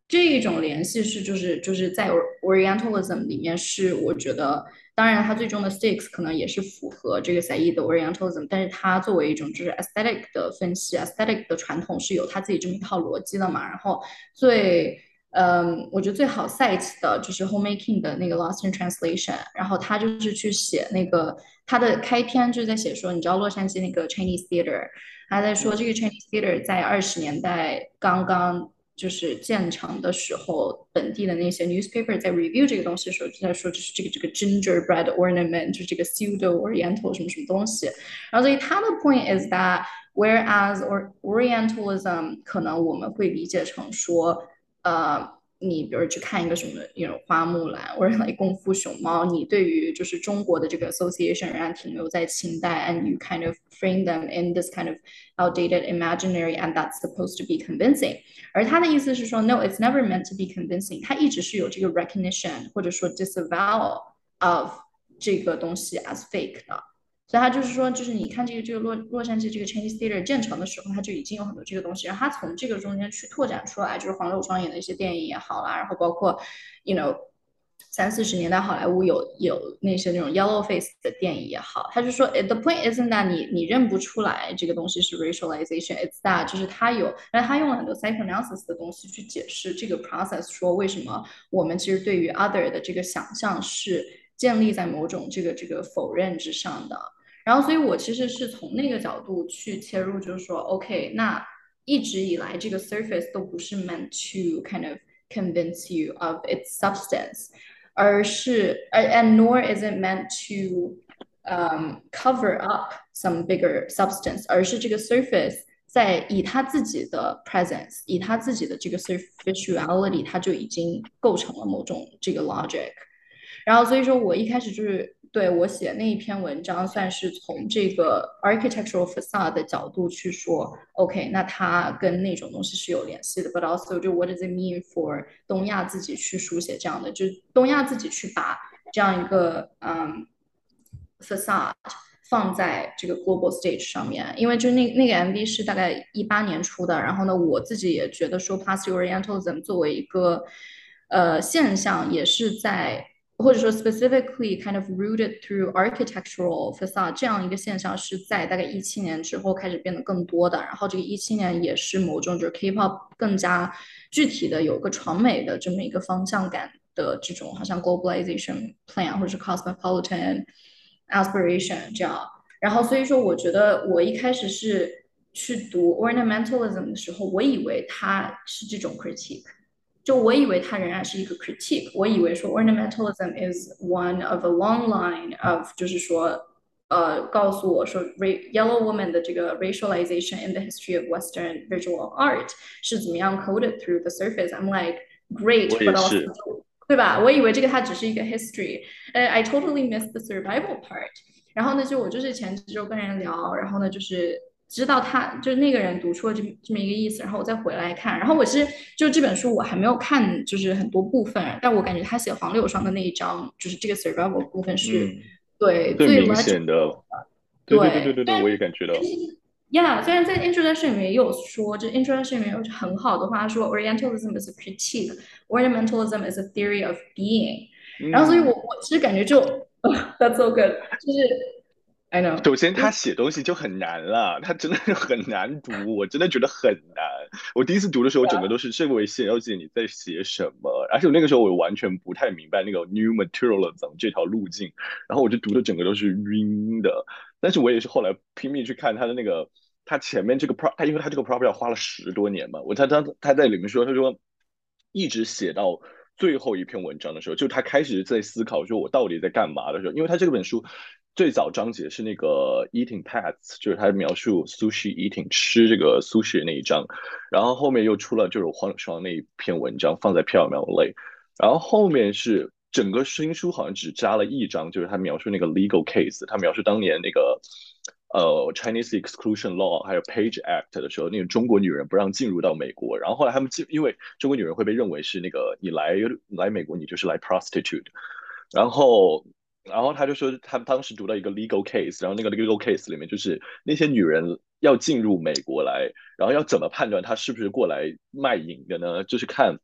这一种联系是就是就是在 Orientalism 里面是我觉得，当然它最终的 stakes 可能也是符合这个赛义的 Orientalism，但是它作为一种就是 aesthetic 的分析，aesthetic 的传统是有它自己这么一套逻辑的嘛，然后最。嗯，我觉得最好 cite 的就是 Homemaking 的那个 Lost in Translation，然后他就是去写那个他的开篇就是在写说，你知道洛杉矶那个 Chinese Theater，他在说这个 Chinese Theater 在二十年代刚刚就是建成的时候，本地的那些 newspaper 在 review 这个东西的时候就在说，就是这个这个 gingerbread ornament，就是这个 pseudo oriental 什么什么东西，然后所以他的 point is that whereas or Orientalism 可能我们会理解成说。呃， 你比如去看一个什么，那种花木兰或者来功夫熊猫，你对于就是中国的这个 <laughs> association 仍然停留在清代，and you kind of frame them in this kind of outdated imaginary, and that's supposed to be convincing。而他的意思是说，no, it's never meant to be convincing。他一直是有这个 recognition 或者说 disavow of 这个东西 as fake 的。 所以他就是说，就是你看这个这个洛洛杉矶这个 Chinese Theater 建成的时候，他就已经有很多这个东西，然后他从这个中间去拓展出来，就是黄柳双演的一些电影也好啦，然后包括，you know，三四十年代好莱坞有有那些那种 yellow face 的电影也好，他就说，the point isn't that 你你认不出来这个东西是 racialization，it's that 就是他有，但他用了很多 psychoanalysis 的东西去解释这个 process，说为什么我们其实对于 other 的这个想象是建立在某种这个这个否认之上的。然后，所以我其实是从那个角度去切入，就是说，OK，那一直以来这个 surface 都不是 meant to kind of convince you of its substance，而是，and nor is it meant to um cover up some bigger substance，而是这个 surface 在以他自己的 presence，以他自己的这个 superficiality，他就已经构成了某种这个 logic。然后所以说我一开始就是 对我写那一篇文章，算是从这个 architectural facade 的角度去说，OK，那它跟那种东西是有联系的。But also 就 what does it mean for 东亚自己去书写这样的，就东亚自己去把这样一个嗯 facade。放在这个 global stage 上面，因为就那那个 MV 是大概一八年出的，然后呢，我自己也觉得说 plastic orientalism 作为一个呃现象，也是在或者说 specifically kind of rooted through architectural facade 这样一个现象是在大概一七年之后开始变得更多的，然后这个一七年也是某种就是 K-pop 更加具体的有个传媒的这么一个方向感的这种好像 globalization plan 或者是 cosmopolitan。aspiration 这样，然后所以说，我觉得我一开始是去读 ornamentalism 的时候，我以为它是这种 critique，就我以为它仍然是一个 critique，我以为说 ornamentalism is one of a long line of，就是说，呃，告诉我说 yellow woman 的这个 racialization in the history of Western visual art 是怎么样 coded through the surface。I'm like great，but also 对吧？我以为这个它只是一个 history，呃，I totally missed the survival part。然后呢，就我就是前几周跟人聊，然后呢，就是 知道他就是那个人读出了这这么一个意思，然后我再回来看。然后我是就这本书我还没有看，就是很多部分，但我感觉他写黄柳霜的那一章，就是这个 survival 部分是对最明显的。对对对对对，我也感觉到。Yeah，虽然在 introduction 里面也有说，这 introduction 里面有很好的话说，Orientalism is a critique，Ornamentalism is a theory of being。然后，所以我我其实感觉就 <laughs> That's so good，就是 I know。首先，他写东西就很难了，他真的是 <laughs> 很难读，我真的觉得很难。我第一次读的时候，整个都是这位写要记你在写什么，而且那个时候我完全不太明白那个 New Materialism 这条路径，然后我就读的整个都是晕的。但是我也是后来拼命去看他的那个。他前面这个 pro，他因为他这个 property 要花了十多年嘛，我他他他在里面说，他说一直写到最后一篇文章的时候，就他开始在思考说，我到底在干嘛的时候，因为他这本书最早章节是那个 eating paths，就是他描述 sushi eating 吃这个 sushi 那一章，然后后面又出了就是黄双那一篇文章放在缥缈类，然后后面是整个新书好像只加了一章，就是他描述那个 legal case，他描述当年那个。呃，Chinese Exclusion Law 还有 Page Act 的时候，那个中国女人不让进入到美国，然后后来他们进，因为中国女人会被认为是那个你来来美国，你就是来 prostitute，然后然后他就说他当时读到一个 legal case，然后那个 legal case 里面就是那些女人要进入美国来，然后要怎么判断她是不是过来卖淫的呢？就是看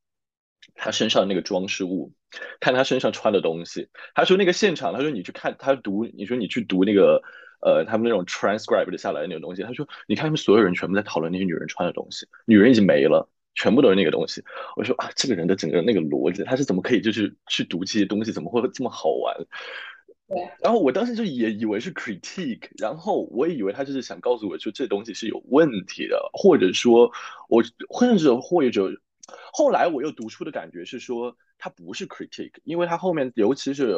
她身上那个装饰物，看她身上穿的东西。他说那个现场，他说你去看他读，你说你去读那个。呃，他们那种 transcribed 下来的那种东西，他说，你看他们所有人全部在讨论那些女人穿的东西，女人已经没了，全部都是那个东西。我说啊，这个人的整个那个逻辑，他是怎么可以就是去读这些东西，怎么会这么好玩？对。然后我当时就也以为是 critique，然后我以为他就是想告诉我说这东西是有问题的，或者说我甚至或者后来我又读出的感觉是说，他不是 critique，因为他后面尤其是。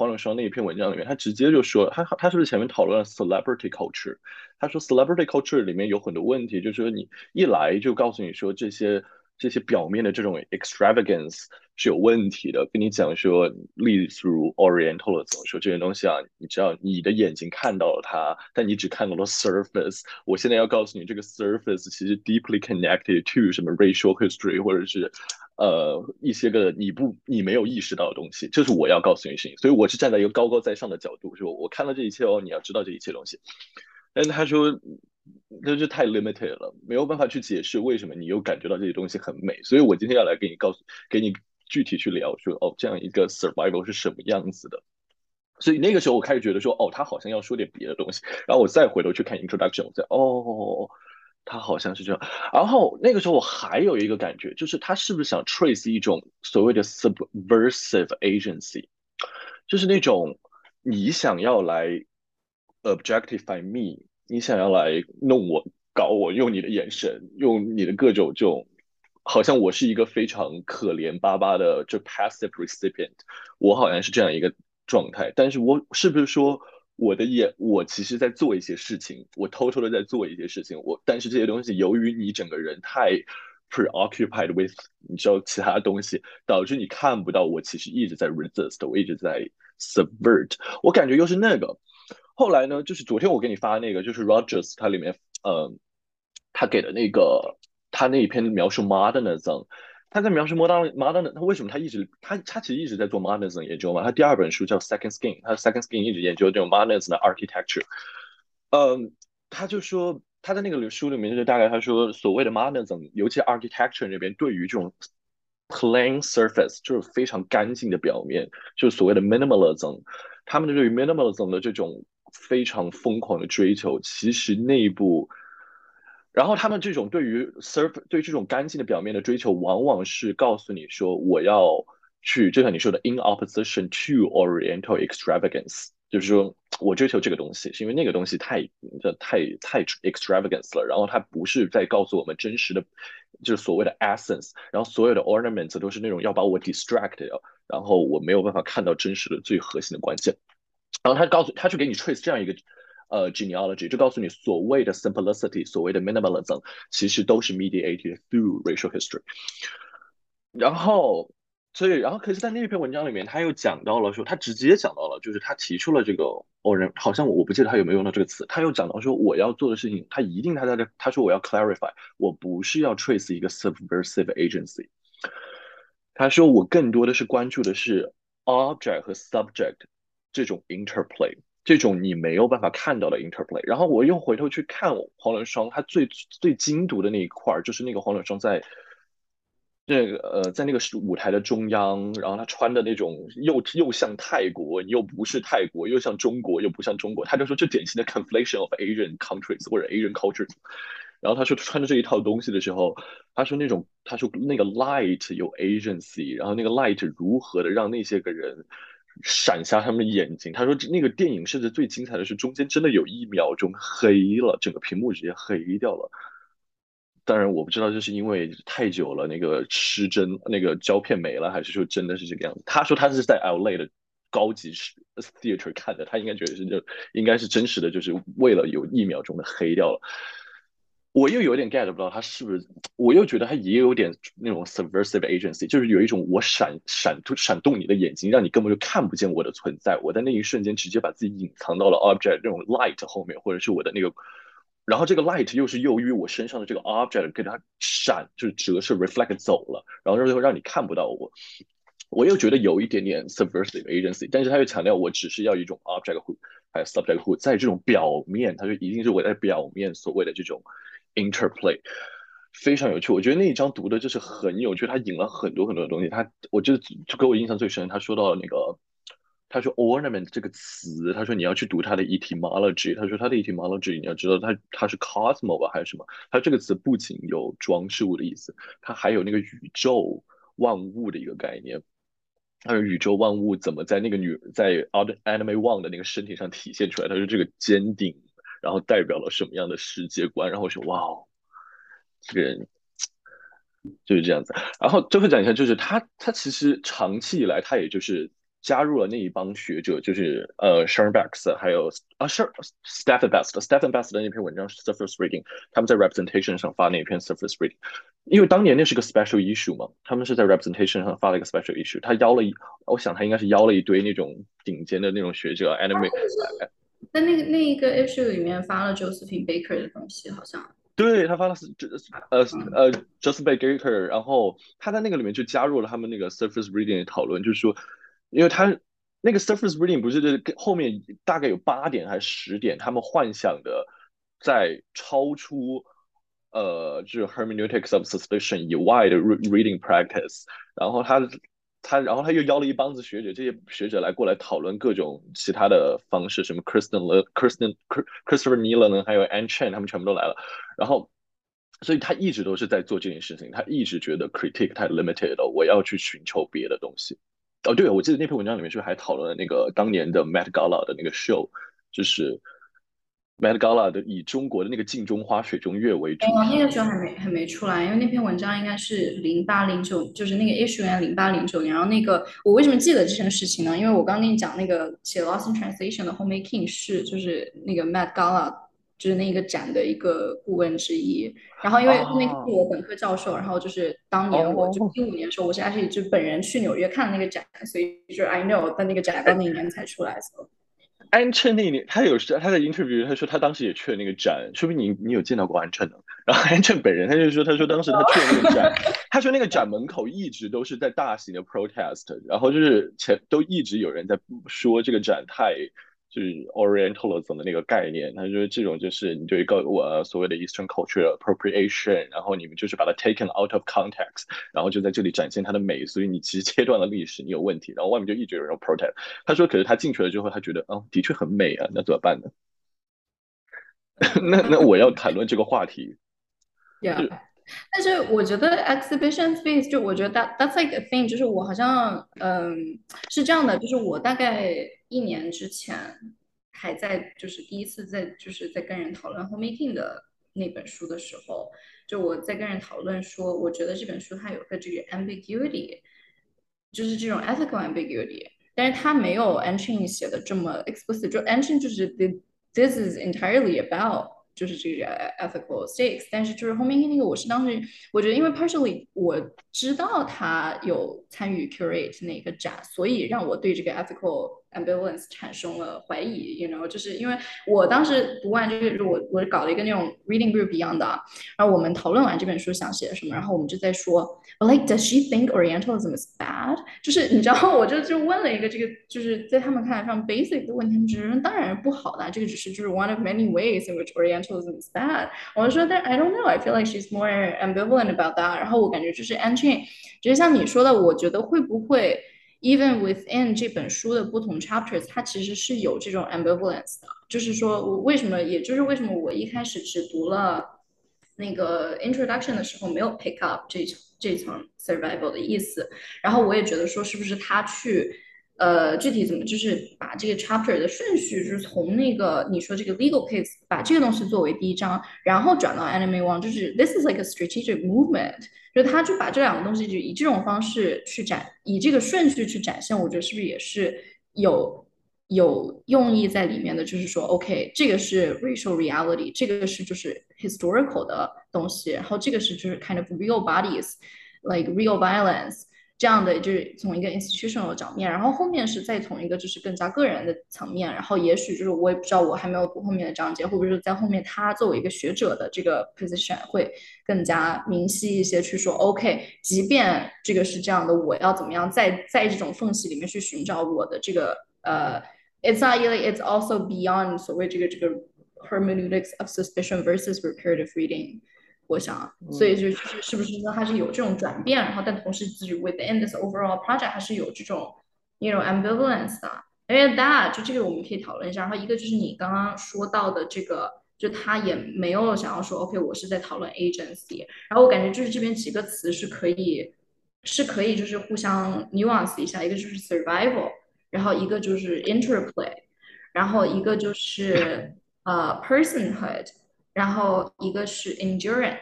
黄永双那一篇文章里面，他直接就说，他他是不是前面讨论了 celebrity culture？他说 celebrity culture 里面有很多问题，就是说你一来就告诉你说这些这些表面的这种 extravagance 是有问题的，跟你讲说例如 Orientalism 说这些东西啊，你知道你的眼睛看到了它，但你只看到了 surface。我现在要告诉你，这个 surface 其实 deeply connected to 什么 racial history 或者是。呃，一些个你不你没有意识到的东西，这是我要告诉你的事情。所以我是站在一个高高在上的角度，说我看到这一切哦，你要知道这一切东西。但他说那就太 limited 了，没有办法去解释为什么你又感觉到这些东西很美。所以我今天要来给你告诉，给你具体去聊说哦，这样一个 survival 是什么样子的。所以那个时候我开始觉得说哦，他好像要说点别的东西。然后我再回头去看 introduction，我再哦。他好像是这样，然后那个时候我还有一个感觉，就是他是不是想 trace 一种所谓的 subversive agency，就是那种你想要来 objectify me，你想要来弄我、搞我，用你的眼神，用你的各种这种，好像我是一个非常可怜巴巴的就 passive recipient，我好像是这样一个状态，但是我是不是说？我的眼，我其实在做一些事情，我偷偷的在做一些事情，我但是这些东西由于你整个人太 preoccupied with 你知道其他东西，导致你看不到我其实一直在 resist，我一直在 subvert，我感觉又是那个。后来呢，就是昨天我给你发那个，就是 Rogers 他里面，呃，他给的那个他那一篇描述 modernism。他在描述 modern modern，他为什么他一直他他其实一直在做 modernism 研究嘛？他第二本书叫 Second Skin，他 Second Skin 一直研究这种 modernism 的 architecture。嗯，他就说他在那个书里面就大概他说所谓的 modernism，尤其 architecture 那边对于这种 plain surface 就是非常干净的表面，就是所谓的 minimalism，他们对于 minimalism 的这种非常疯狂的追求，其实内部。然后他们这种对于 surf 对这种干净的表面的追求，往往是告诉你说，我要去，就像你说的，in opposition to Oriental extravagance，就是说我追求这个东西，是因为那个东西太太太 extravagance 了。然后它不是在告诉我们真实的，就是所谓的 essence。然后所有的 ornaments 都是那种要把我 distract 掉，然后我没有办法看到真实的最核心的关键。然后他告诉他去给你 trace 这样一个。呃，genealogy 就告诉你，所谓的 simplicity，所谓的 minimalism，其实都是 mediated through racial history。然后，所以，然后，可是，在那篇文章里面，他又讲到了说，他直接讲到了，就是他提出了这个，哦，人好像我不记得他有没有用到这个词，他又讲到说，我要做的事情，他一定他在这，他说我要 clarify，我不是要 trace 一个 subversive agency，他说我更多的是关注的是 object 和 subject 这种 interplay。这种你没有办法看到的 interplay，然后我又回头去看黄伦双，他最最精读的那一块儿，就是那个黄伦双在那个呃在那个舞台的中央，然后他穿的那种又又像泰国，你又不是泰国，又像中国，又不像中国，他就说这典型的 conflation of Asian countries 或者 Asian cultures。然后他说穿着这一套东西的时候，他说那种他说那个 light 有 agency，然后那个 light 如何的让那些个人。闪瞎他们的眼睛。他说，那个电影甚至最精彩的是中间真的有一秒钟黑了，整个屏幕直接黑掉了。当然，我不知道这是因为太久了，那个失真，那个胶片没了，还是说真的是这个样子。他说他是在 LA 的高级 theater 看的，他应该觉得是就应该是真实的，就是为了有一秒钟的黑掉了。我又有点 get 不到他是不是，我又觉得他也有点那种 subversive agency，就是有一种我闪闪闪动你的眼睛，让你根本就看不见我的存在。我在那一瞬间直接把自己隐藏到了 object 这种 light 后面，或者是我的那个，然后这个 light 又是由于我身上的这个 object 给它闪，就是折射 reflect 走了，然后最后让你看不到我。我又觉得有一点点 subversive agency，但是他又强调我只是要一种 object hood 还有 subject hood，在这种表面，他就一定是我在表面所谓的这种。Interplay 非常有趣，我觉得那一章读的就是很有趣，他引了很多很多的东西。他，我就就给我印象最深，他说到那个，他说 ornament 这个词，他说你要去读它的 etymology，他说它的 etymology 你要知道它它是 cosmo 吧还是什么？它这个词不仅有装饰物的意思，它还有那个宇宙万物的一个概念。他说宇宙万物怎么在那个女在 Anime One 的那个身体上体现出来？他说这个坚定。然后代表了什么样的世界观？然后我说哇哦，这个人就是这样子。然后最后讲一下，就是他他其实长期以来他也就是加入了那一帮学者，就是呃 Sharon Becks 还有啊 Stephen Best，Stephen Best 的那篇文章 Surface Reading，他们在 Representation 上发那篇 Surface Reading，因为当年那是个 Special Issue 嘛，他们是在 Representation 上发了一个 Special Issue，他邀了一，我想他应该是邀了一堆那种顶尖的那种学者，Anime。在那个那一个 issue 里面发了 Josephine Baker 的东西，好像对他发了是呃呃 Josephine Baker，然后他在那个里面就加入了他们那个 surface reading 的讨论，就是说，因为他那个 surface reading 不是后面大概有八点还是十点，他们幻想的在超出呃就是 hermeneutics of suspicion 以外的 reading practice，然后他。他然后他又邀了一帮子学者，这些学者来过来讨论各种其他的方式，什么 Kristen、Kristen、Christopher n e l a n 还有 Anne Chen，他们全部都来了。然后，所以他一直都是在做这件事情。他一直觉得 critique 太 limited 了，我要去寻求别的东西。哦，对，我记得那篇文章里面是不是还讨论了那个当年的 Met Gala 的那个 show，就是 Met Gala 的以中国的那个镜中花、水中月为主。哦，那个时候还没还没出来，因为那篇文章应该是零八零九，就是那个 issue 应该零八零九年。然后那个我为什么记得这件事情呢？因为我刚刚跟你讲那个写 Lost in Translation 的 Homemaking 是就是那个 Met Gala 就是那个展的一个顾问之一。然后因为那个是我本科教授，然后就是当年我就一五年的时候，我是 actually 就本人去纽约看那个展，所以就是 I know 但那个展到那一年才出来。安琛那年，他有时他在 interview，他说他当时也去了那个展，说明你你有见到过安琛呢。然后安琛本人他就说，他说当时他去了那个展，他说那个展门口一直都是在大型的 protest，然后就是前都一直有人在说这个展太。就是 Orientalism 的那个概念，他说这种就是你对一个我所谓的 Eastern culture appropriation，然后你们就是把它 taken out of context，然后就在这里展现它的美，所以你其实切断了历史，你有问题。然后外面就一直有人 protest。他说，可是他进去了之后，他觉得，哦，的确很美啊，那怎么办呢？<laughs> 那那我要谈论这个话题。Yeah，但是我觉得 exhibition space 就我觉得 that that's like a thing，就是我好像嗯是这样的，就是我大概。一年之前还在就是第一次在就是在跟人讨论《Homemaking》的那本书的时候，就我在跟人讨论说，我觉得这本书它有个这个 ambiguity，就是这种 ethical ambiguity，但是它没有 Anchin 写的这么 explicit，就 Anchin 就是 the this is entirely about。就是这个 ethical stakes，但是就是后面那个，我是当时我觉得，因为 partially 我知道他有参与 curate 那个展，所以让我对这个 ethical ambivalence 产生了怀疑，you know，就是因为我当时读完这个，我我搞了一个那种 reading group 一样的，然后我们讨论完这本书想写什么，然后我们就在说，like does she think Orientalism is bad？就是你知道，我就就问了一个这个，就是在他们看来非常 basic 的问题，他们觉得当然不好的，这个只是就是 one of many ways in which Orientalism is bad。我就说，但 I don't know，I feel like she's more ambivalent about that。然后我感觉就是 Angie，就是像你说的，我觉得会不会？Even within 这本书的不同 chapters，它其实是有这种 ambivalence 的。就是说，我为什么，也就是为什么我一开始只读了那个 introduction 的时候，没有 pick up 这这层 survival 的意思。然后我也觉得说，是不是他去，呃，具体怎么，就是把这个 chapter 的顺序，就是从那个你说这个 legal case，把这个东西作为第一章，然后转到 anime one，就是 this is like a strategic movement。就他就把这两个东西就以这种方式去展，以这个顺序去展现，我觉得是不是也是有有用意在里面的？就是说，OK，这个是 racial reality，这个是就是 historical 的东西，然后这个是就是 kind of real bodies，like real violence。这样的就是从一个 institutional 的角面，然后后面是再从一个就是更加个人的层面，然后也许就是我也不知道，我还没有读后面的章节，会不会是在后面他作为一个学者的这个 position 会更加明晰一些，去说 OK，即便这个是这样的，我要怎么样在在这种缝隙里面去寻找我的这个呃，it's not really it's also beyond 所谓这个这个 hermeneutics of suspicion versus reparative reading。我想，所以就是是不是说它是有这种转变，然后但同时自己 within this overall project 还是有这种 you know ambivalence 的。因为 that 就这个我们可以讨论一下。然后一个就是你刚刚说到的这个，就他也没有想要说 OK，我是在讨论 agency。然后我感觉就是这边几个词是可以是可以就是互相 nuance 一下，一个就是 survival，然后一个就是 interplay，然后一个就是呃 personhood。然后一个是 endurance，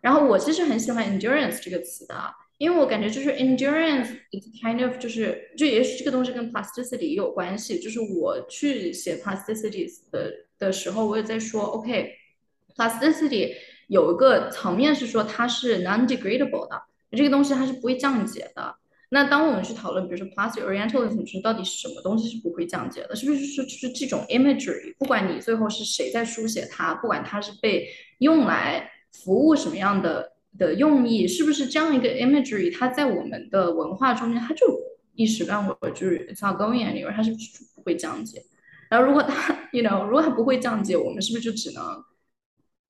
然后我其实很喜欢 endurance 这个词的，因为我感觉就是 endurance is kind of 就是就也许这个东西跟 plasticity 也有关系，就是我去写 plasticities 的的时候，我也在说，OK，plasticity 有一个层面是说它是 non-degradable 的，这个东西它是不会降解的。那当我们去讨论，比如说 plastic orientalism 是到底是什么东西是不会降解的？是不是是就是这种 imagery？不管你最后是谁在书写它，不管它是被用来服务什么样的的用意，是不是这样一个 imagery？它在我们的文化中间，它就一时半会儿就是 it's not going anywhere，它是不是不会降解？然后如果它，<laughs> you know，如果它不会降解，我们是不是就只能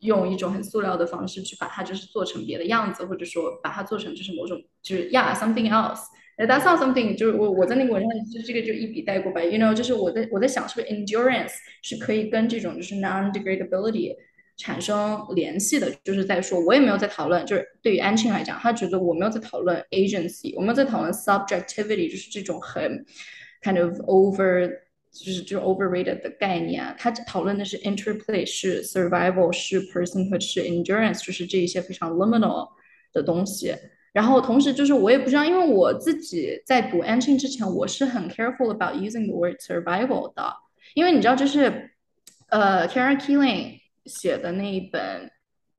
用一种很塑料的方式去把它就是做成别的样子，或者说把它做成就是某种就是 yeah something else。That's not something，就是我我在那个文章里，就这个就一笔带过吧。You know，就是我在我在想，是不是 endurance 是可以跟这种就是 non-degradability 产生联系的？就是在说，我也没有在讨论，就是对于安庆来讲，他觉得我没有在讨论 agency，我没有在讨论 subjectivity，就是这种很 kind of over 就是就是 overrated 的概念。他讨论的是 interplay，是 survival，是 personhood，是 endurance，就是这一些非常 liminal 的东西。然后同时就是我也不知道，因为我自己在读 Anchin 之前，我是很 careful about using the word survival 的，因为你知道，就是呃 Karen Keeling 写的那一本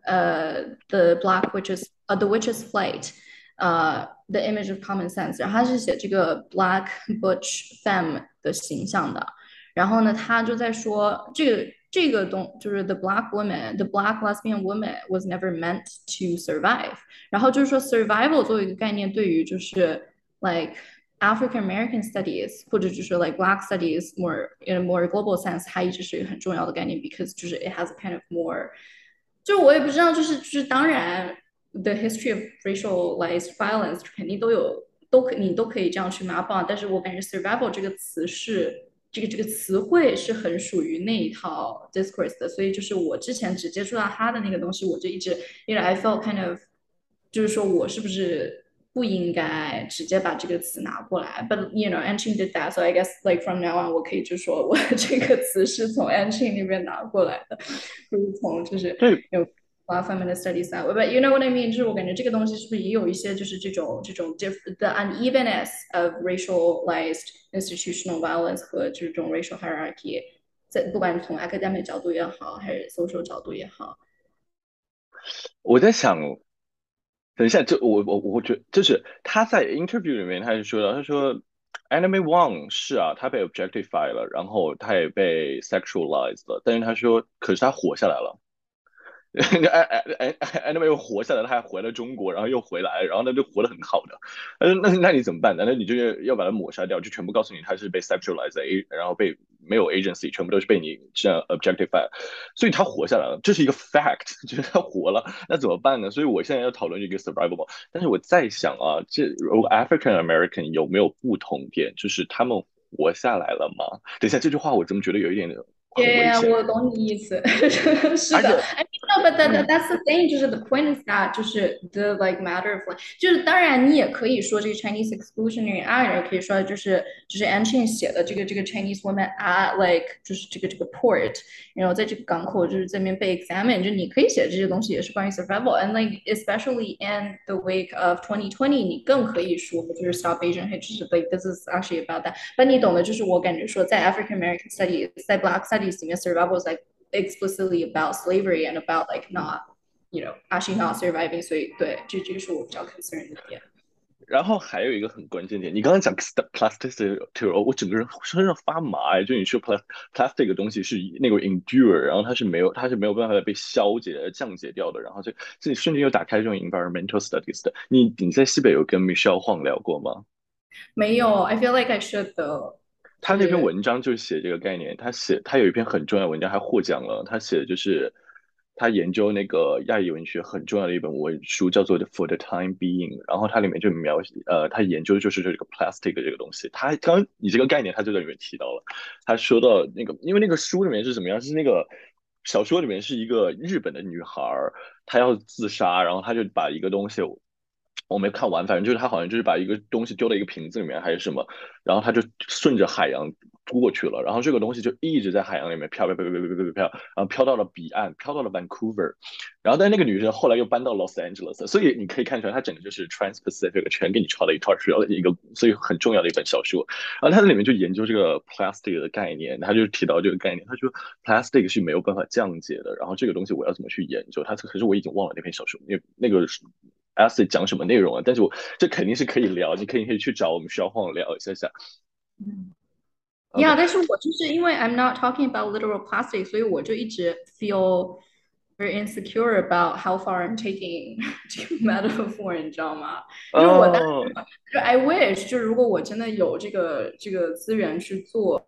呃 The Black Witches 呃 The Witches Flight 呃 The Image of Common Sense，然后他是写这个 Black Butch Femme 的形象的，然后呢，他就在说这个。这个东就是 the black woman，the black lesbian woman was never meant to survive。然后就是说 survival 作为一个概念，对于就是 like African American studies 或者就是 like black studies more in a more global sense，它一直是一个很重要的概念，because 就是 it has a kind of more，就我也不知道，就是就是当然 the history of racialized violence 肯定都有都可你都可以这样去 map on，但是我感觉 survival 这个词是。这个这个词汇是很属于那一套 discourse 的，所以就是我之前只接触到他的那个东西，我就一直因为 I felt kind of，就是说我是不是不应该直接把这个词拿过来？But you know, Anchin did that, so I guess like from now on，我可以就说我这个词是从 Anchin 那边拿过来的，不是从就是有。 While feminist studies that way, but you know what I mean？就是我感觉这个东西是不是也有一些就是这种这种 different the unevenness of racialized institutional violence 和这种 racial hierarchy，在不管从 academic 角度也好，还是 social 角度也好。我在想，等一下，就我我我觉得就是他在 interview 里面他就说了，他说 Anime Wang 是啊，他被 objectify 了，然后他也被 sexualized 了，但是他说，可是他活下来了。<laughs> 哎哎哎哎，那么又活下来了，他还回了中国，然后又回来，然后呢就活得很好的。呃，那那你怎么办？难道你就要要把它抹杀掉，就全部告诉你他是被 sexualized，然后被没有 agency，全部都是被你这样 objectify，所以他活下来了，这是一个 fact，<laughs> 就是他活了。那怎么办呢？所以我现在要讨论一个 survivable，但是我在想啊，这如果 African American 有没有不同点？就是他们活下来了吗？等一下，这句话我怎么觉得有一点 ？Yeah，我懂你意思，是的。I <laughs> mean, no, but that that's the thing，就是 the point is that 就是 the like matter of like，就是当然你也可以说这个 Chinese exclusionary act，也可以说就是就是 Anchin 写的这个这个 Chinese woman at like 就是这个这个 port，然后在这个港口就是这边被 examine，就你可以写这些东西也是关于 survival，and like especially in the wake of 2020，你更可以说就是 stop Asian hate，就是 like this is actually about that。但你懂的，就是我感觉说在 African American studies，在 Black studies。 studies survival is like explicitly about slavery and about like not you know actually not surviving，所以对，这这个是我比较 concerned 的点。然后还有一个很关键点，你刚刚讲 plasticity，我整个人身上发麻哎！就你说 plastic plastic 的东西是那个 endure，然后它是没有，它是没有办法被消解、降解掉的。然后这这里瞬间又打开这种 environmental studies 的。你你在西北有跟 Michelle 晃聊过吗？没有，I feel like I should though。 他那篇文章就写这个概念，他写他有一篇很重要的文章还获奖了。他写的就是他研究那个亚裔文学很重要的一本文书，叫做《For the Time Being》。然后它里面就描写，呃，他研究的就是这个 plastic 这个东西。他刚你这个概念，他就在里面提到了。他说到那个，因为那个书里面是什么样？是那个小说里面是一个日本的女孩，她要自杀，然后她就把一个东西。我没看完，反正就是他好像就是把一个东西丢到一个瓶子里面还是什么，然后他就顺着海洋过去了，然后这个东西就一直在海洋里面飘飘飘飘飘飘飘飘，然后飘到了彼岸，飘到了 Vancouver，然后但那个女生后来又搬到 Los Angeles，所以你可以看出来，她整个就是 Trans-Pacific 全给你抄了一套，需要一个所以很重要的一本小说，然后他在里面就研究这个 plastic 的概念，他就提到这个概念，他说 plastic 是没有办法降解的，然后这个东西我要怎么去研究？她可是我已经忘了那篇小说，因为那个。Essay 讲什么内容啊？但是我这肯定是可以聊，你可以可以去找我们需要晃聊一下下。嗯，Yeah，但是我就是因为 I'm not talking about literal plastic，所以我就一直 feel very insecure about how far I'm taking 这个 metaphor，你知道吗？因为我当时就 I wish，就如果我真的有这个这个资源去做。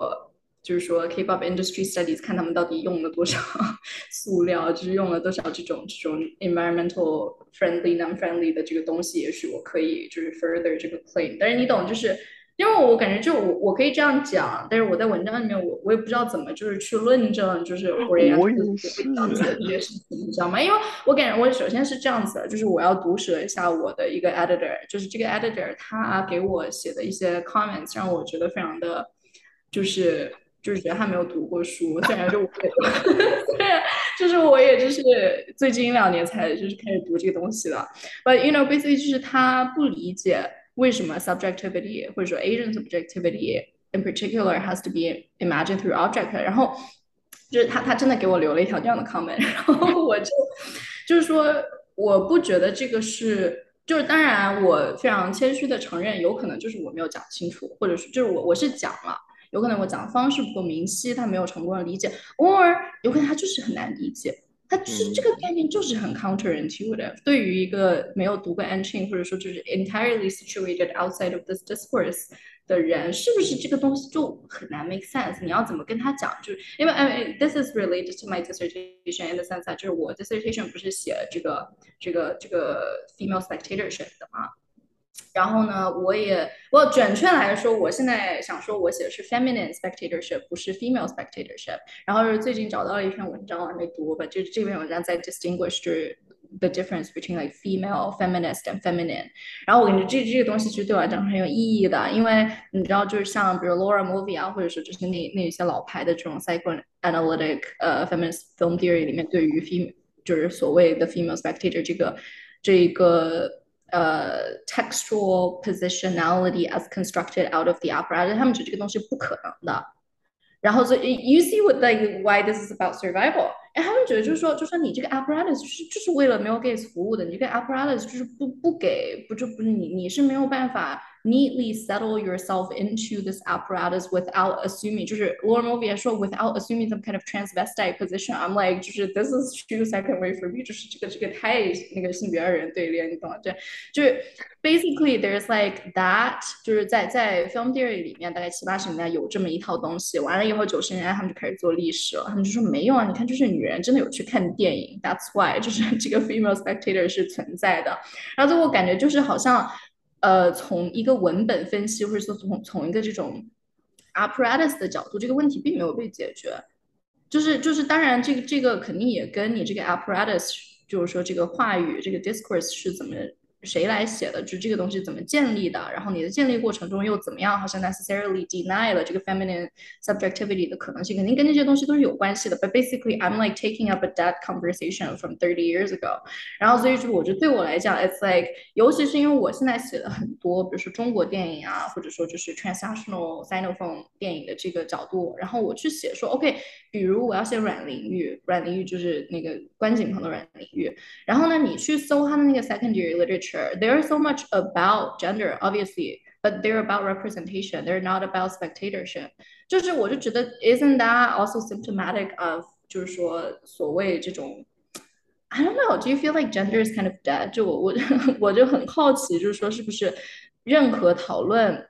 就是说，K-pop industry studies 看他们到底用了多少 <laughs> 塑料，就是用了多少这种这种 environmental friendly non-friendly 的这个东西，也许我可以就是 further 这个 claim。但是你懂，就是因为我感觉就我我可以这样讲，但是我在文章里面我我也不知道怎么就是去论证，就是我也会这样子的这些事情，你知道吗？因为我感觉我首先是这样子的，就是我要毒舌一下我的一个 editor，就是这个 editor 他给我写的一些 comments 让我觉得非常的，就是。就是觉得他没有读过书，虽然就我也，<laughs> 虽然就是我也就是最近两年才就是开始读这个东西的，but you know basically 就是他不理解为什么 subjectivity 或者说 agent subjectivity in particular has to be imagined through object，然后就是他他真的给我留了一条这样的 comment，然后我就就是说我不觉得这个是。就是当然，我非常谦虚的承认，有可能就是我没有讲清楚，或者是就是我我是讲了，有可能我讲的方式不够明晰，他没有成功的理解，or 有可能他就是很难理解，他就是这个概念就是很 counterintuitive，对于一个没有读过 Ancient 或者说就是 entirely situated outside of this discourse。的人是不是这个东西就很难 make sense？你要怎么跟他讲？就是因为哎，this is related to my dissertation in the sense that 就是我 dissertation 不是写这个这个这个 female spectatorship 的嘛？然后呢，我也我准确来说，我现在想说我写的是 feminine spectatorship，不是 female spectatorship。然后是最近找到了一篇文章，我还没读吧，就是这篇文章在 distinguish 就是。the difference between like female feminist and feminine。然后我感觉这这个东西其实对我来讲很有意义的，因为你知道，就是像比如 Laura Movie 啊，或者说就是那那一些老牌的这种 psychoanalytic 呃 feminist film theory 里面，对于 female 就是所谓的 female spectator 这个这个呃 textual positionality as constructed out of the apparatus，他们觉得这个东西不可能的。然后所以 you see what like why this is about survival。哎，他们觉得就是说，就说你这个 apparatus 就是就是为了 male gaze 服务的，你这个 apparatus 就是不不给不就不是你你是没有办法 neatly settle yourself into this apparatus without assuming，就是 Laura Mulvey 说 without assuming some kind of transvestite position。I'm like 就是 this is <laughs> too second way for me，就是这个这个太那个性别二元对立，你懂吗？对，就是 basically there's like that，就是在在 film theory 里面大概七八十年代有这么一套东西，完了以后九十年代他们就开始做历史了，他们就说没有啊，你看就是女人真的有去看电影，That's why 就是这个 female spectator 是存在的，然后最后感觉就是好像。 呃，从一个文本分析，或者说从从一个这种 apparatus 的角度，这个问题并没有被解决。就是就是，当然，这个这个肯定也跟你这个 apparatus，就是说这个话语，这个 discourse 是怎么。谁来写的？就这个东西怎么建立的？然后你的建立过程中又怎么样？好像 necessarily deny 了这个 feminine subjectivity 的可能性，肯定跟这些东西都是有关系的。But basically, I'm like taking up a dead conversation from thirty years ago。然后所以说，我觉得对我来讲，it's like，尤其是因为我现在写的很多，比如说中国电影啊，或者说就是 transnational sinophone 电影的这个角度，然后我去写说，OK，比如我要写阮玲玉，阮玲玉就是那个关锦鹏的阮玲玉，然后呢，你去搜他的那个 secondary literature。 literature. They're so much about gender, obviously, but they're about representation. They're not about spectatorship. 就是我就觉得，isn't that also symptomatic of 就是说所谓这种，I don't know. Do you feel like gender is kind of dead？就我我我就很好奇，就是说是不是任何讨论，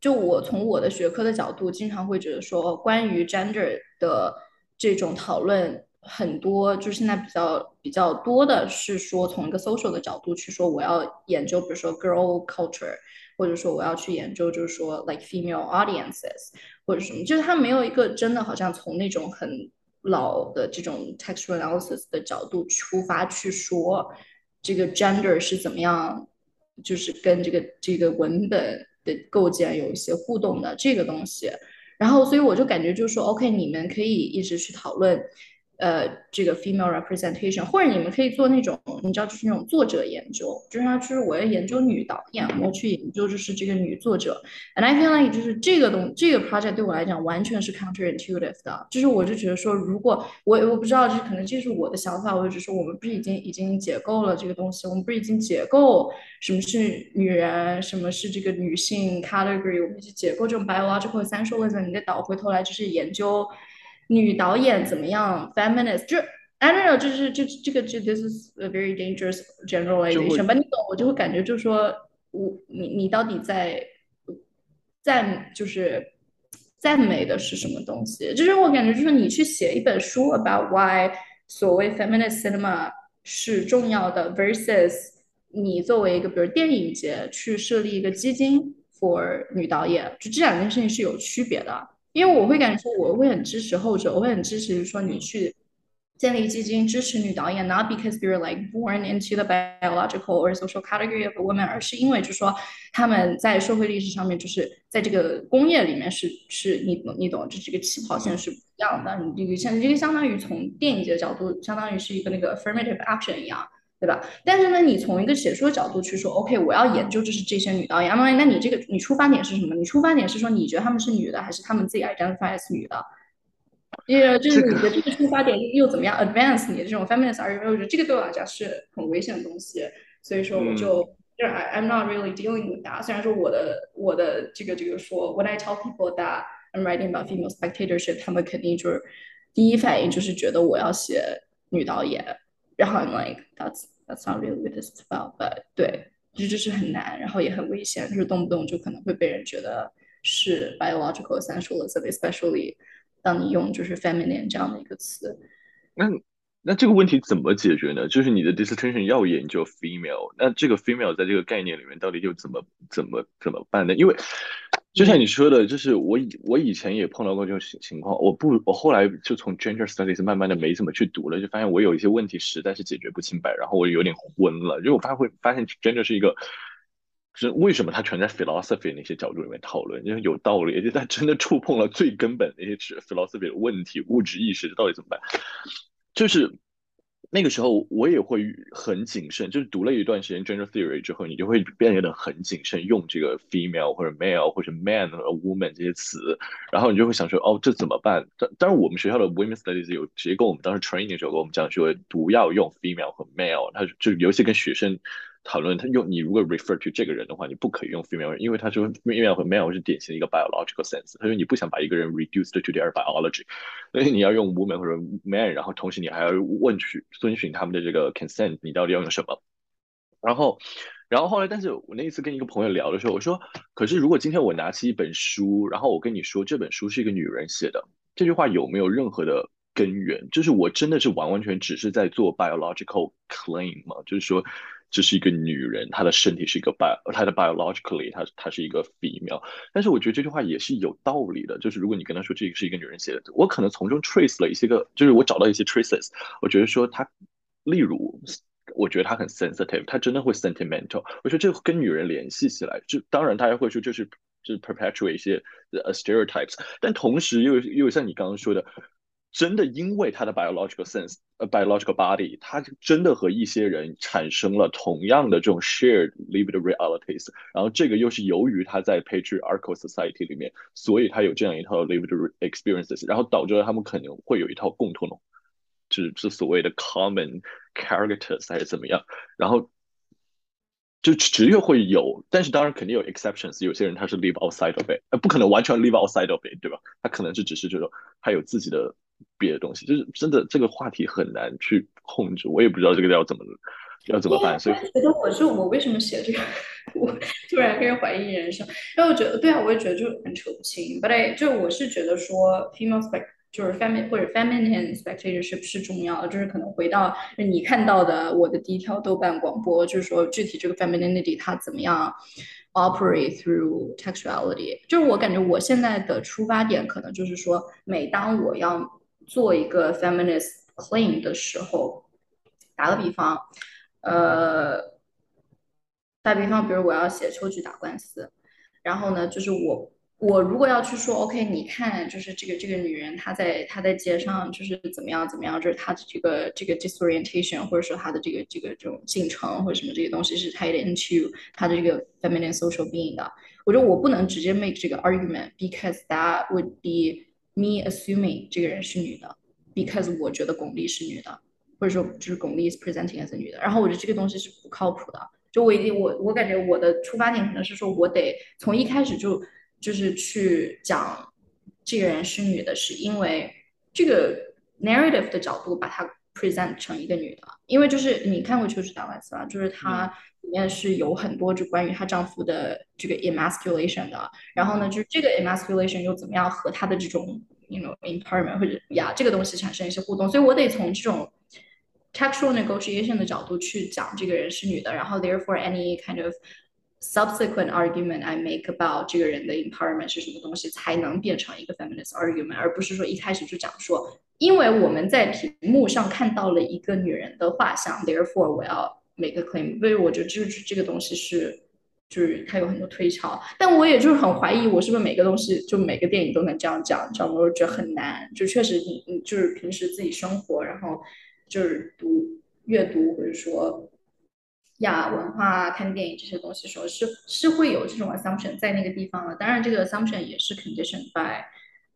就我从我的学科的角度，经常会觉得说关于 <laughs> gender 的这种讨论。 很多就是现在比较比较多的是说从一个 social 的角度去说，我要研究，比如说 girl culture，或者说我要去研究，就是说 like female audiences 或者什么，就是他没有一个真的好像从那种很老的这种 textual analysis 的角度出发去说这个 gender 是怎么样，就是跟这个这个文本的构建有一些互动的这个东西。然后所以我就感觉就是说，OK，你们可以一直去讨论。呃，这个 female representation，或者你们可以做那种，你知道，就是那种作者研究，就是就是我要研究女导演，我去研究就是这个女作者。And I feel like 就是这个东这个 project 对我来讲完全是 counterintuitive 的，就是我就觉得说，如果我我不知道，就是可能这是我的想法，我就说我们不是已经已经解构了这个东西，我们不是已经解构什么是女人，什么是这个女性 category，我们已经解构这种 biological essentialism，你再倒回头来就是研究。女导演怎么样？feminist 就 I don't know，就是这这个这 this is a very dangerous generalization。吧，你懂，我就会感觉就是说，我你你到底在赞就是赞美的是什么东西？就是我感觉就是你去写一本书 about why 所谓 feminist cinema 是重要的，versus 你作为一个比如电影节去设立一个基金 for 女导演，就这两件事情是有区别的。因为我会感觉说，我会很支持后者，我会很支持说你去建立基金支持女导演，not because you're like born into the biological or social category of a woman，而是因为就是说他们在社会历史上面就是在这个工业里面是是你懂你懂，就这个起跑线是不一样的。你这个像这个相当于从电影节的角度，相当于是一个那个 affirmative action 一样，对吧？但是呢，你从一个写书的角度去说，OK，我要研究就是这些女导演，那那你这个你出发点是什么？你出发点是说你觉得她们是女的，还是她们自己 identify as 女的？因为就是你的这个出发点又怎么样 advance 你的这种 feminist argument，我觉得这个对我来讲是很危险的东西，所以说我就就是 I I'm not really dealing with that。虽然说我的我的这个这个说，when I tell people that I'm writing about female spectatorship，他们肯定就是第一反应就是觉得我要写女导演，然后 I'm like that's that's not really what it's about. But 对，这就是很难，然后也很危险，就是动不动就可能会被人觉得是 biological essentialism，especially。当你用就是 feminine 这样的一个词，那那这个问题怎么解决呢？就是你的 dissertation 要研究 female，那这个 female 在这个概念里面到底又怎么怎么怎么办呢？因为就像你说的，就是我以我以前也碰到过这种情况，我不我后来就从 gender studies 慢慢的没怎么去读了，就发现我有一些问题实在是解决不清白，然后我有点昏了，就我发会发现 gender 是一个。是为什么它全在 philosophy 那些角度里面讨论，因为有道理，而且它真的触碰了最根本的一些 philosophy 的问题，物质意识到底怎么办？就是那个时候我也会很谨慎，就是读了一段时间 gender theory 之后，你就会变得很谨慎用这个 female 或者 male 或者 man 和 woman 这些词，然后你就会想说，哦，这怎么办？但但是我们学校的 women studies 有直接跟我们当时 training 的时候跟我们讲说，不要用 female 和 male，他就尤其跟学生。讨论他用你如果 refer to 这个人的话，你不可以用 female，因为他说 female 和 male 是典型的一个 biological sense。他说你不想把一个人 reduced to their biology，所以你要用 woman 或者 man，然后同时你还要问取遵循他们的这个 consent，你到底要用什么？然后，然后后来，但是我那一次跟一个朋友聊的时候，我说，可是如果今天我拿起一本书，然后我跟你说这本书是一个女人写的，这句话有没有任何的根源？就是我真的是完完全只是在做 biological claim 吗？就是说。这是一个女人，她的身体是一个 bio，她的 biologically，她她是一个 female。但是我觉得这句话也是有道理的，就是如果你跟她说这个是一个女人写的，我可能从中 trace 了一些个，就是我找到一些 traces。我觉得说她，例如，我觉得她很 sensitive，她真的会 sentimental。我觉得这跟女人联系起来，就当然大家会说就是就是 perpetuate 一些 stereotypes，但同时又又像你刚刚说的。真的因为他的 biological sense，呃，biological body，他真的和一些人产生了同样的这种 shared lived realities，然后这个又是由于他在 patriarchal society 里面，所以他有这样一套 lived experiences，然后导致了他们可能会有一套共同的，就是是所谓的 common characters 还是怎么样，然后就职业会有，但是当然肯定有 exceptions，有些人他是 live outside of it，呃，不可能完全 live outside of it，对吧？他可能是只是这种，他有自己的。别的东西就是真的，这个话题很难去控制，我也不知道这个要怎么要怎么办。所以觉得我就我为什么写这个，<laughs> 我突然开始怀疑人生，然后我觉得对啊，我也觉得就很扯不清。But I 就我是觉得说，female spect 就是 feminine 或者 feminine spectatorship 是重要的，就是可能回到你看到的我的第一条豆瓣广播，就是说具体这个 femininity 它怎么样 operate through textuality。就是我感觉我现在的出发点可能就是说，每当我要做一个 feminist claim 的时候，打个比方，呃，打比方，比如我要写秋菊打官司，然后呢，就是我我如果要去说，OK，你看，就是这个这个女人她在她在街上就是怎么样怎么样，就是她的这个这个 disorientation，或者说她的这个这个这种进程或者什么这些东西是 tied into 她的这个 feminine social being 的，我觉得我不能直接 make 这个 argument，because that would be Me assuming 这个人是女的，because 我觉得巩俐是女的，或者说就是巩俐 is presenting as 女的，然后我觉得这个东西是不靠谱的。就我已经我我感觉我的出发点可能是说我得从一开始就就是去讲这个人是女的，是因为这个 narrative 的角度把它 present 成一个女的，因为就是你看过《秋实打官司》吧，就是她。里面是有很多就关于她丈夫的这个 emasculation 的，然后呢，就是这个 emasculation 又怎么样和她的这种 you know empowerment 或者呀这个东西产生一些互动，所以我得从这种 textual negotiation 的角度去讲这个人是女的，然后 therefore any kind of subsequent argument I make about 这个人的 empowerment 是什么东西才能变成一个 feminist argument，而不是说一开始就讲说。因为我们在屏幕上看到了一个女人的画像，therefore 我要 make a claim。所以我觉得这这个东西是，就是它有很多推敲。但我也就是很怀疑，我是不是每个东西就每个电影都能这样讲，你知道吗？我觉得很难。就确实你你就是平时自己生活，然后就是读阅读或者说亚文化、看电影这些东西时候，是是会有这种 assumption 在那个地方的。当然，这个 assumption 也是 conditioned by。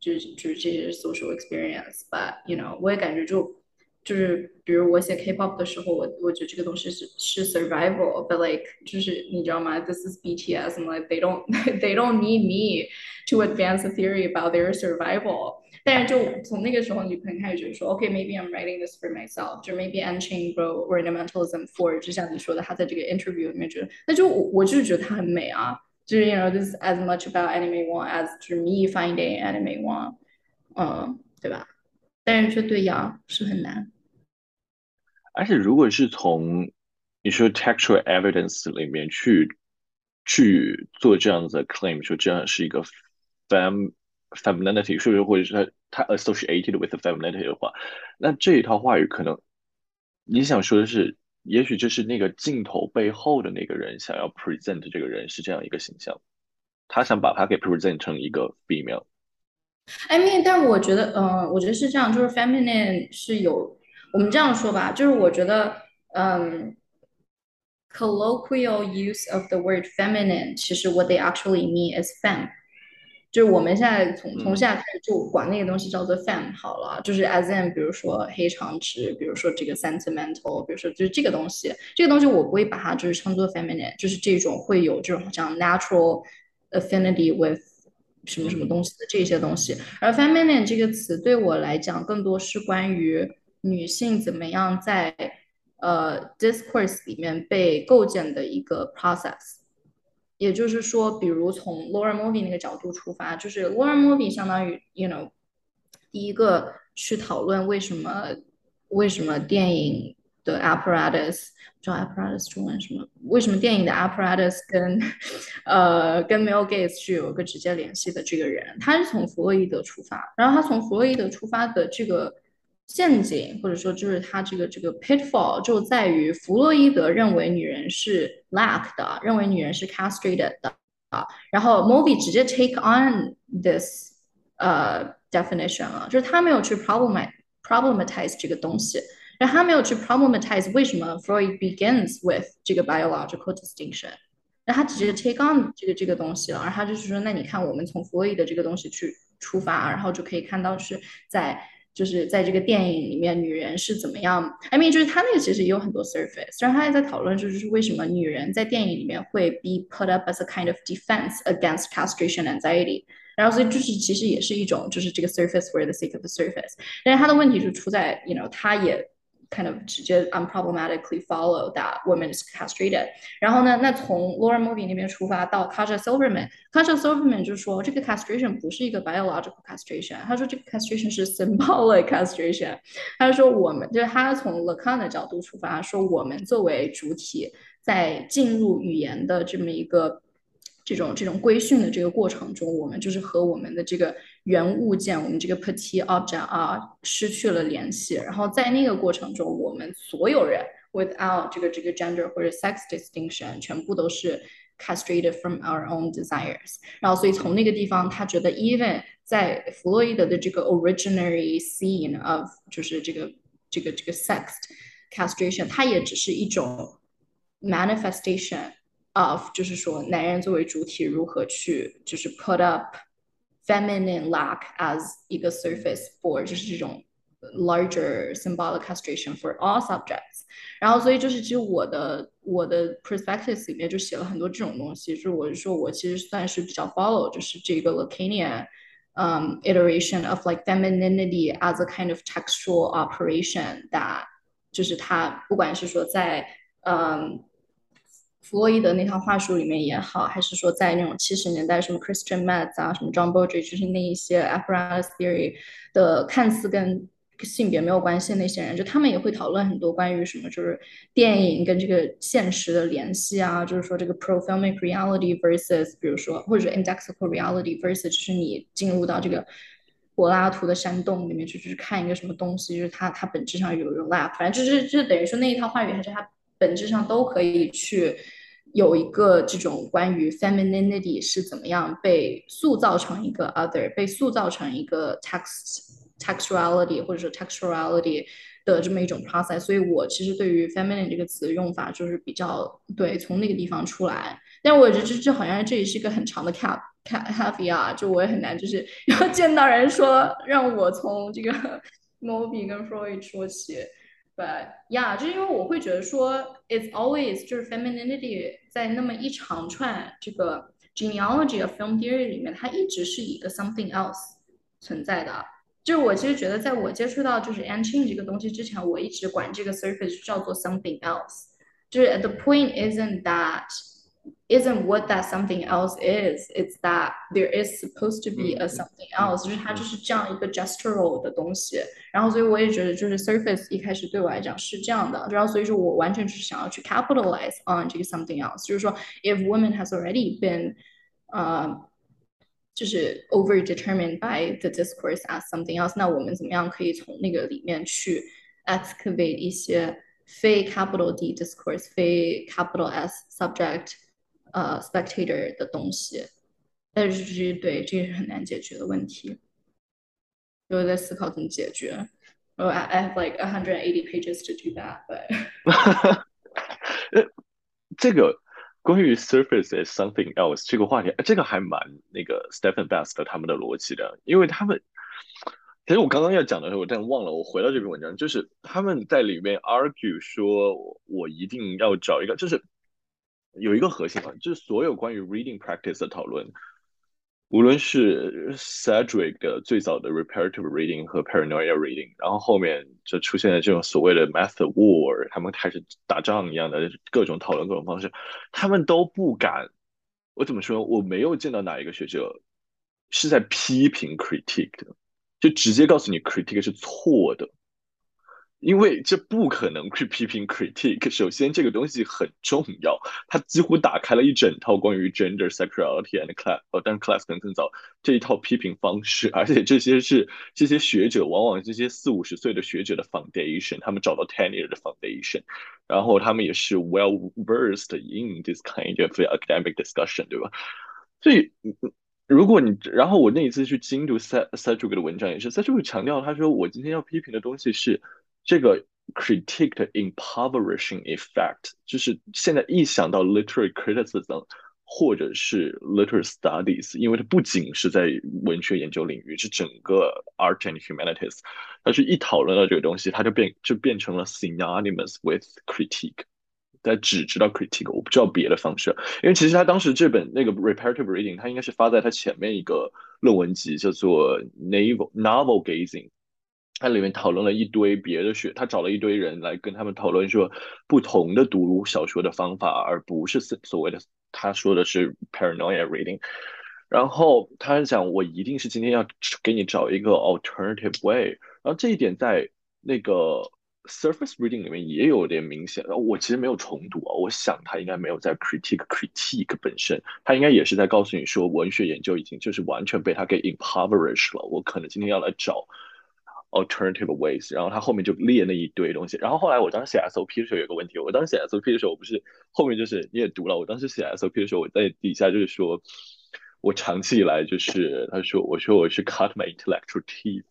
就是就是这些 social experience，but you know，我也感觉就就是比如我写 K-pop 的时候，我我觉得这个东西是是 survival，but like 就是你知道吗？This is BTS，and like they don't <laughs> they don't need me to advance a theory about their survival。但是就从那个时候，你可能开始觉得说，OK，maybe I'm writing this for myself，就 maybe Unchained Bro Ornamentalism for，就像你说的，他在这个 interview 里面觉得，那就我我就是觉得他很美啊。 就是 you know this is as much about anime one as 就是 me finding anime one，嗯，对吧？但是却对呀是很难。而且如果是从你说 textual evidence 里面去去做这样子的 claim，说这样是一个 fem femininity，是不是或者是它它 associated with femininity 的话，那这一套话语可能你想说的是。 也许就是那个镜头背后的那个人想要 present 这个人是这样一个形象，他想把他给 present 成一个 female。I mean，但我觉得，嗯，我觉得是这样，就是 feminine 是有，我们这样说吧，就是我觉得，嗯，colloquial use of the word feminine，其实 what they actually mean is femme。 就是我们现在从从现在开始就管那个东西叫做 fem 好了，就是 as in 比如说黑长直，比如说这个 sentimental，比如说就是这个东西，这个东西我不会把它就是称作 feminine，就是这种会有这种好像 natural affinity with 什么什么东西的这些东西。而 feminine 这个词对我来讲更多是关于女性怎么样在呃 discourse 里面被构建的一个 process。也就是说，比如从 Laura Movie 那个角度出发，就是 Laura Movie 相当于，you know，第一个去讨论为什么为什么电影的 apparatus，叫 apparatus 中文什么？为什么电影的 apparatus 跟呃跟 male gaze 是有一个直接联系的？这个人，他是从弗洛伊德出发，然后他从弗洛伊德出发的这个。陷阱，或者说就是他这个这个 pitfall 就在于弗洛伊德认为女人是 lack 的，认为女人是 castrated 的啊。然后 movie 直接 take on this 呃 definition 了，就是他没有去 problem problematize 这个东西，然后他没有去 problematize 为什么 Freud begins with 这个 biological distinction，那他直接 take on 这个这个东西了，然后他就是说，那你看我们从弗洛伊德这个东西去出发，然后就可以看到是在。就是在这个电影里面，女人是怎么样？I mean，就是他那个其实也有很多 surface，然后他也在讨论，就是为什么女人在电影里面会 be put up as a kind of defense against castration anxiety。然后所以就是其实也是一种就是这个 surface for the sake of the surface。但是他的问题就出在，you know，他也。 kind of 直接 unproblematically follow that woman is castrated。然后呢，那从 Laura Movie 那边出发到 Kaja Silverman，Kaja Silverman 就说这个 castration 不是一个 biological castration，他说这个 castration 是 symbolic castration。他说我们就是他从 Lacan 的角度出发，说我们作为主体在进入语言的这么一个。这种这种规训的这个过程中，我们就是和我们的这个 原物件，我们这个 petit object 啊，失去了联系。然后在那个过程中，我们所有人 without 这个这个 gender 或者 sex distinction，全部都是 castrated from our own desires。然后所以从那个地方，他觉得 even 在弗洛伊德的这个 originary scene of 就是这个这个这个 sex castration，它也只是一种 manifestation。of 就是说，男人作为主体如何去就是 put up feminine lack as 一个 surface for 就是这种 larger symbolic castration for all subjects。然后，所以就是其实我的我的 perspectives 里面就写了很多这种东西，就是我是说我其实算是比较 follow 就是这个 Lacanian。Um, iteration of like femininity as a kind of textual operation that 就是它不管是说在嗯 弗洛伊德那套话术里面也好，还是说在那种七十年代什么 Christian Metz 啊，什么 John Bowdry，就是那一些 apparatus theory 的看似跟性别没有关系的那些人，就他们也会讨论很多关于什么，就是电影跟这个现实的联系啊，就是说这个 pro-filmic reality versus，比如说或者 indexical reality versus，就是你进入到这个柏拉图的山洞里面去，就是看一个什么东西，就是它它本质上有有 lab，反正就是就等于说那一套话语还是它本质上都可以去有一个这种关于 femininity 是怎么样被塑造成一个 other，被塑造成一个 text textuality 或者说 textuality 的这么一种 process，所以我其实对于 feminine 这个词用法就是比较对从那个地方出来，但我觉得这这好像这也是一个很长的 cap。happy 啊，就我也很难，就是要见到人说让我从这个 <laughs> Moby 跟 Freud 说起 ，But yeah，就是因为我会觉得说，it's always 就是 femininity 在那么一长串这个 genealogy of film theory 里面，它一直是一个 something else 存在的。就是我其实觉得，在我接触到就是 a n c h a i n 这个东西之前，我一直管这个 surface 叫做 something else。就是 the point isn't that isn't what that something else is. It's that there is supposed to be a something else，就是它就是这样一个 gestural 的东西。然后，所以我也觉得，就是 surface 一开始对我来讲是这样的。然后，所以说我完全是想要去 capitalize on 这个 something else，就是说，if woman has already been，呃，就是 over determined by the discourse as something else，那我们怎么样可以从那个里面去 excavate 一些非 capital D discourse，非 capital S subject。 呃，spectator 的东西，但是这对这是很难解决的问题。我在思考怎么解决。Oh, I have like 180 pages to do that, but <laughs> 这个关于 surface is something else 这个话题，这个还蛮那个 Stephen Best 他们的逻辑的，因为他们其实我刚刚要讲的时候，我但忘了。我回到这篇文章，就是他们在里面 argue 说，我一定要找一个，就是。有一个核心啊，就是所有关于 reading practice 的讨论，无论是 Cedric 的最早的 reparative reading 和 paranoia reading，然后后面就出现了这种所谓的 method war，他们开始打仗一样的各种讨论各种方式，他们都不敢。我怎么说？我没有见到哪一个学者是在批评 critique 的，就直接告诉你 critique 是错的。因为这不可能去批评 critique。首先，这个东西很重要，它几乎打开了一整套关于 gender sexuality and class，哦，但是 class 可能更早这一套批评方式。而且这些是这些学者，往往这些四五十岁的学者的 foundation，他们找到 ten year 的 foundation，然后他们也是 well versed in this kind of academic discussion，对吧？所以，如果你，然后我那一次去精读 Sa Sajuk 的文章，也是 Sajuk 强调，他说我今天要批评的东西是。这个 critique 的 impoverishing effect，就是现在一想到 literary criticism 或者是 literary studies，因为它不仅是在文学研究领域，是整个 art and humanities，它是一讨论到这个东西，它就变就变成了 synonymous with critique，但只知道 critique，我不知道别的方式，因为其实他当时这本那个 reparative reading，他应该是发在他前面一个论文集，叫做 naval novel gazing。它里面讨论了一堆别的学，他找了一堆人来跟他们讨论说不同的读小说的方法，而不是所谓的他说的是 paranoia reading。然后他是讲我一定是今天要给你找一个 alternative way。然后这一点在那个 surface reading 里面也有点明显。我其实没有重读啊，我想他应该没有在 critique critique 本身，他应该也是在告诉你说文学研究已经就是完全被他给 impoverish 了。我可能今天要来找。Alternative ways，然后他后面就列那一堆东西。然后后来我当时写 SOP 的时候有个问题，我当时写 SOP 的时候，我不是后面就是你也读了。我当时写 SOP 的时候，我在底下就是说，我长期以来就是他说我说我是 cut my intellectual teeth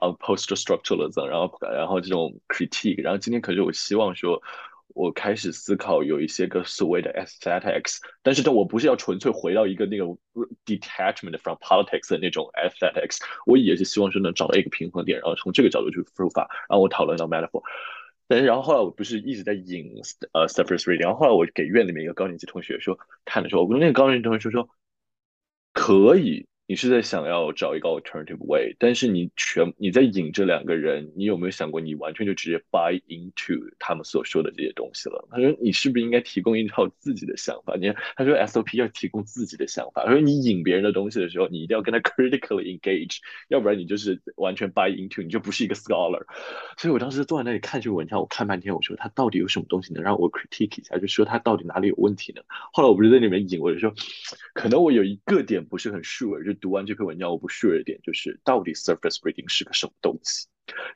on post structuralism，然后然后这种 critique，然后今天可是我希望说。我开始思考有一些个所谓的 aesthetics，但是这我不是要纯粹回到一个那个 detachment from politics 的那种 aesthetics，我也是希望说能找到一个平衡点，然后从这个角度去出发，然后我讨论到 metaphor。但是然后后来我不是一直在引呃 surface reading，然后后来我给院里面一个高年级同学说看的时候，我跟那个高年级同学说说可以。你是在想要找一个 alternative way，但是你全你在引这两个人，你有没有想过，你完全就直接 buy into 他们所说的这些东西了？他说，你是不是应该提供一套自己的想法？你看，他说 SOP 要提供自己的想法。他说，你引别人的东西的时候，你一定要跟他 critically engage，要不然你就是完全 buy into，你就不是一个 scholar。所以我当时坐在那里看这个文章，我看半天，我说他到底有什么东西能让我 critique 一下，就说他到底哪里有问题呢？后来我不是在里面引，我就说，可能我有一个点不是很 sure，就读完这篇文章我不 sure 的点就是到底 surface reading 是个什么东西，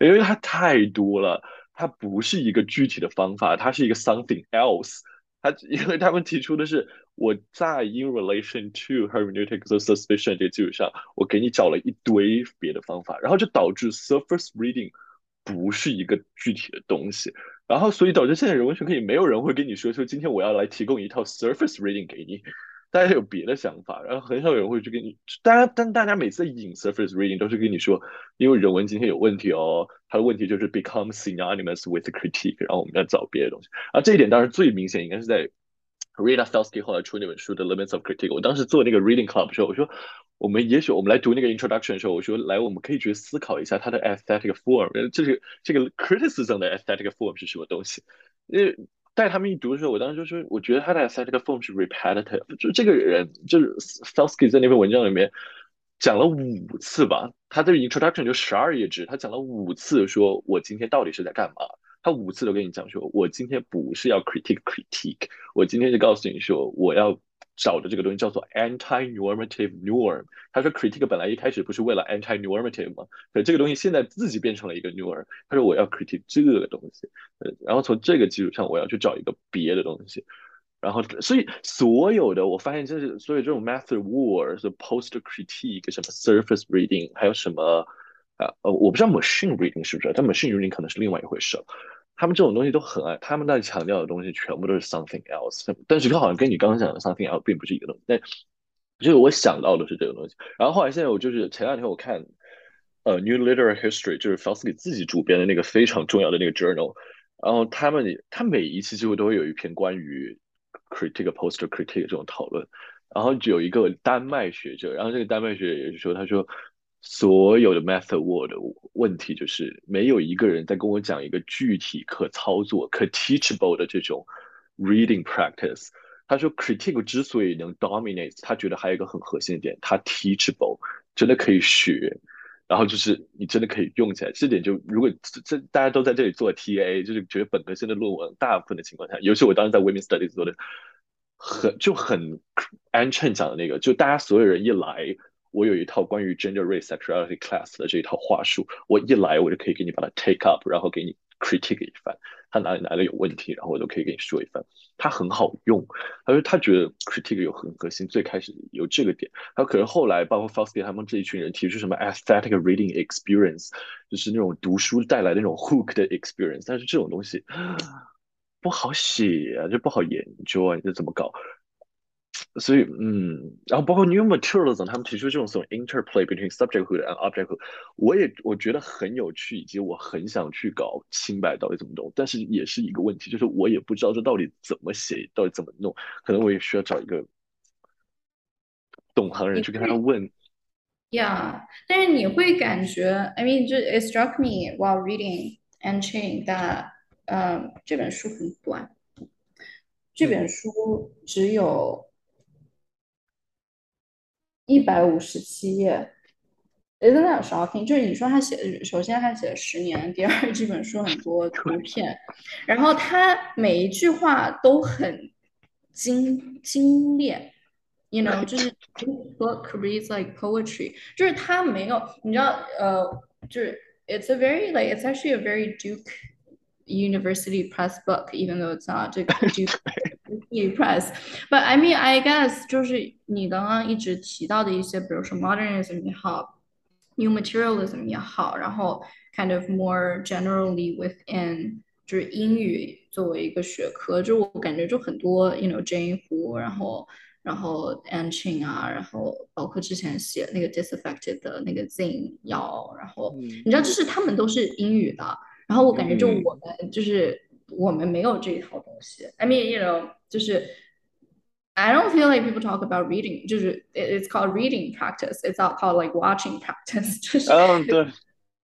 因为它太多了，它不是一个具体的方法，它是一个 something else。它 <laughs> 因为他们提出的是我在 in relation to hermeneutics suspicion 这个基础上，我给你找了一堆别的方法，然后就导致 surface reading 不是一个具体的东西。然后，所以导致现在人文学可以没有人会跟你说说，今天我要来提供一套 surface reading 给你，大家有别的想法，然后很少有人会去跟你，大家但大家每次引 surface reading 都是跟你说，因为人文今天有问题哦，它的问题就是 become synonymous with critique，然后我们要找别的东西，而这一点当然最明显应该是在 Rita Felsky 后来出那本书 The Limits of Critique，我当时做那个 reading club 的时候，我说。我们也许我们来读那个 introduction 的时候，我说来，我们可以去思考一下它的 aesthetic form，这是这个 criticism 的 aesthetic form 是什么东西？因为带他们一读的时候，我当时就说，我觉得他的三个 form 是 repetitive，就这个人就是 Felsky 在那篇文章里面讲了五次吧，他的 introduction 就十二页纸，他讲了五次，说我今天到底是在干嘛？他五次都跟你讲说，我今天不是要 critique critique，我今天就告诉你说，我要。找的这个东西叫做 anti-normative norm。他说 critique 本来一开始不是为了 anti-normative 吗？可这个东西现在自己变成了一个 norm。他说我要 critique 这个东西，呃，然后从这个基础上我要去找一个别的东西。然后，所以所有的我发现，就是所有这种 method wars、post critique、什么 surface reading，还有什么啊呃，我不知道 machine reading 是不是，但 machine reading 可能是另外一回事。他们这种东西都很爱，他们那里强调的东西全部都是 something else，但是好像跟你刚刚讲的 something else 并不是一个东西。但就是我想到的是这个东西。然后后来现在我就是前两天我看，呃，New Literary History 就是 Felsky 自己主编的那个非常重要的那个 journal，然后他们他每一期几乎都会有一篇关于 critique、poster critique 这种讨论，然后有一个丹麦学者，然后这个丹麦学者也是说，他说。所有的 method word 问题就是没有一个人在跟我讲一个具体可操作、可 teachable 的这种 reading practice。他说 critique 之所以能 dominate，他觉得还有一个很核心的点，它 teachable，真的可以学，然后就是你真的可以用起来。这点就如果这这大家都在这里做 TA，就是觉得本科生的论文大部分的情况下，尤其我当时在 women studies 做的，很就很安 n 讲的那个，就大家所有人一来。我有一套关于 gender, race, sexuality, class 的这一套话术，我一来我就可以给你把它 take up，然后给你 critique 一番，他哪里哪里有问题，然后我都可以给你说一番。他很好用，他说他觉得 critique 有很核心，最开始有这个点，他可是后来包括 Felsky 他们这一群人提出什么 aesthetic reading experience，就是那种读书带来的那种 hook 的 experience，但是这种东西 <gasps> 不好写啊，就不好研究啊，你这怎么搞？所以，嗯，然后包括 new materialism，他们提出这种这种 interplay between subjecthood and objecthood，我也我觉得很有趣，以及我很想去搞清白到底怎么弄，但是也是一个问题，就是我也不知道这到底怎么写，到底怎么弄，可能我也需要找一个懂行人去跟他问。Yeah，但是你会感觉，I mean，就 it struck me while reading and chain that，嗯，这本书很短。这本书只有一百五十七页，Isn't that shocking？就是你说他写，首先他写了十年，第二这本书很多图片，然后他每一句话都很精精炼，you know，就是 book reads like poetry，就是他没有，你知道，呃，就是 it's a very like it's actually a very Duke University press book, even though it's not 这个 Duke <laughs> press. But I mean, I guess 就是你刚刚一直提到的一些，比如说 modernism 也好，new materialism 也好，然后 kind of more generally within 就是英语作为一个学科，就我感觉就很多，you know Jane Hu，然后然后 An Ching 啊，然后包括之前写那个 disaffected 的那个 Zing 要，然后你知道，就是他们都是英语的，然后我感觉就我们就是我们没有这一套东西。I mean, you know. 就是 I don't feel like people talk about reading，就是 it's called reading practice. It's not called like watching <laughs> practice. 就是嗯对，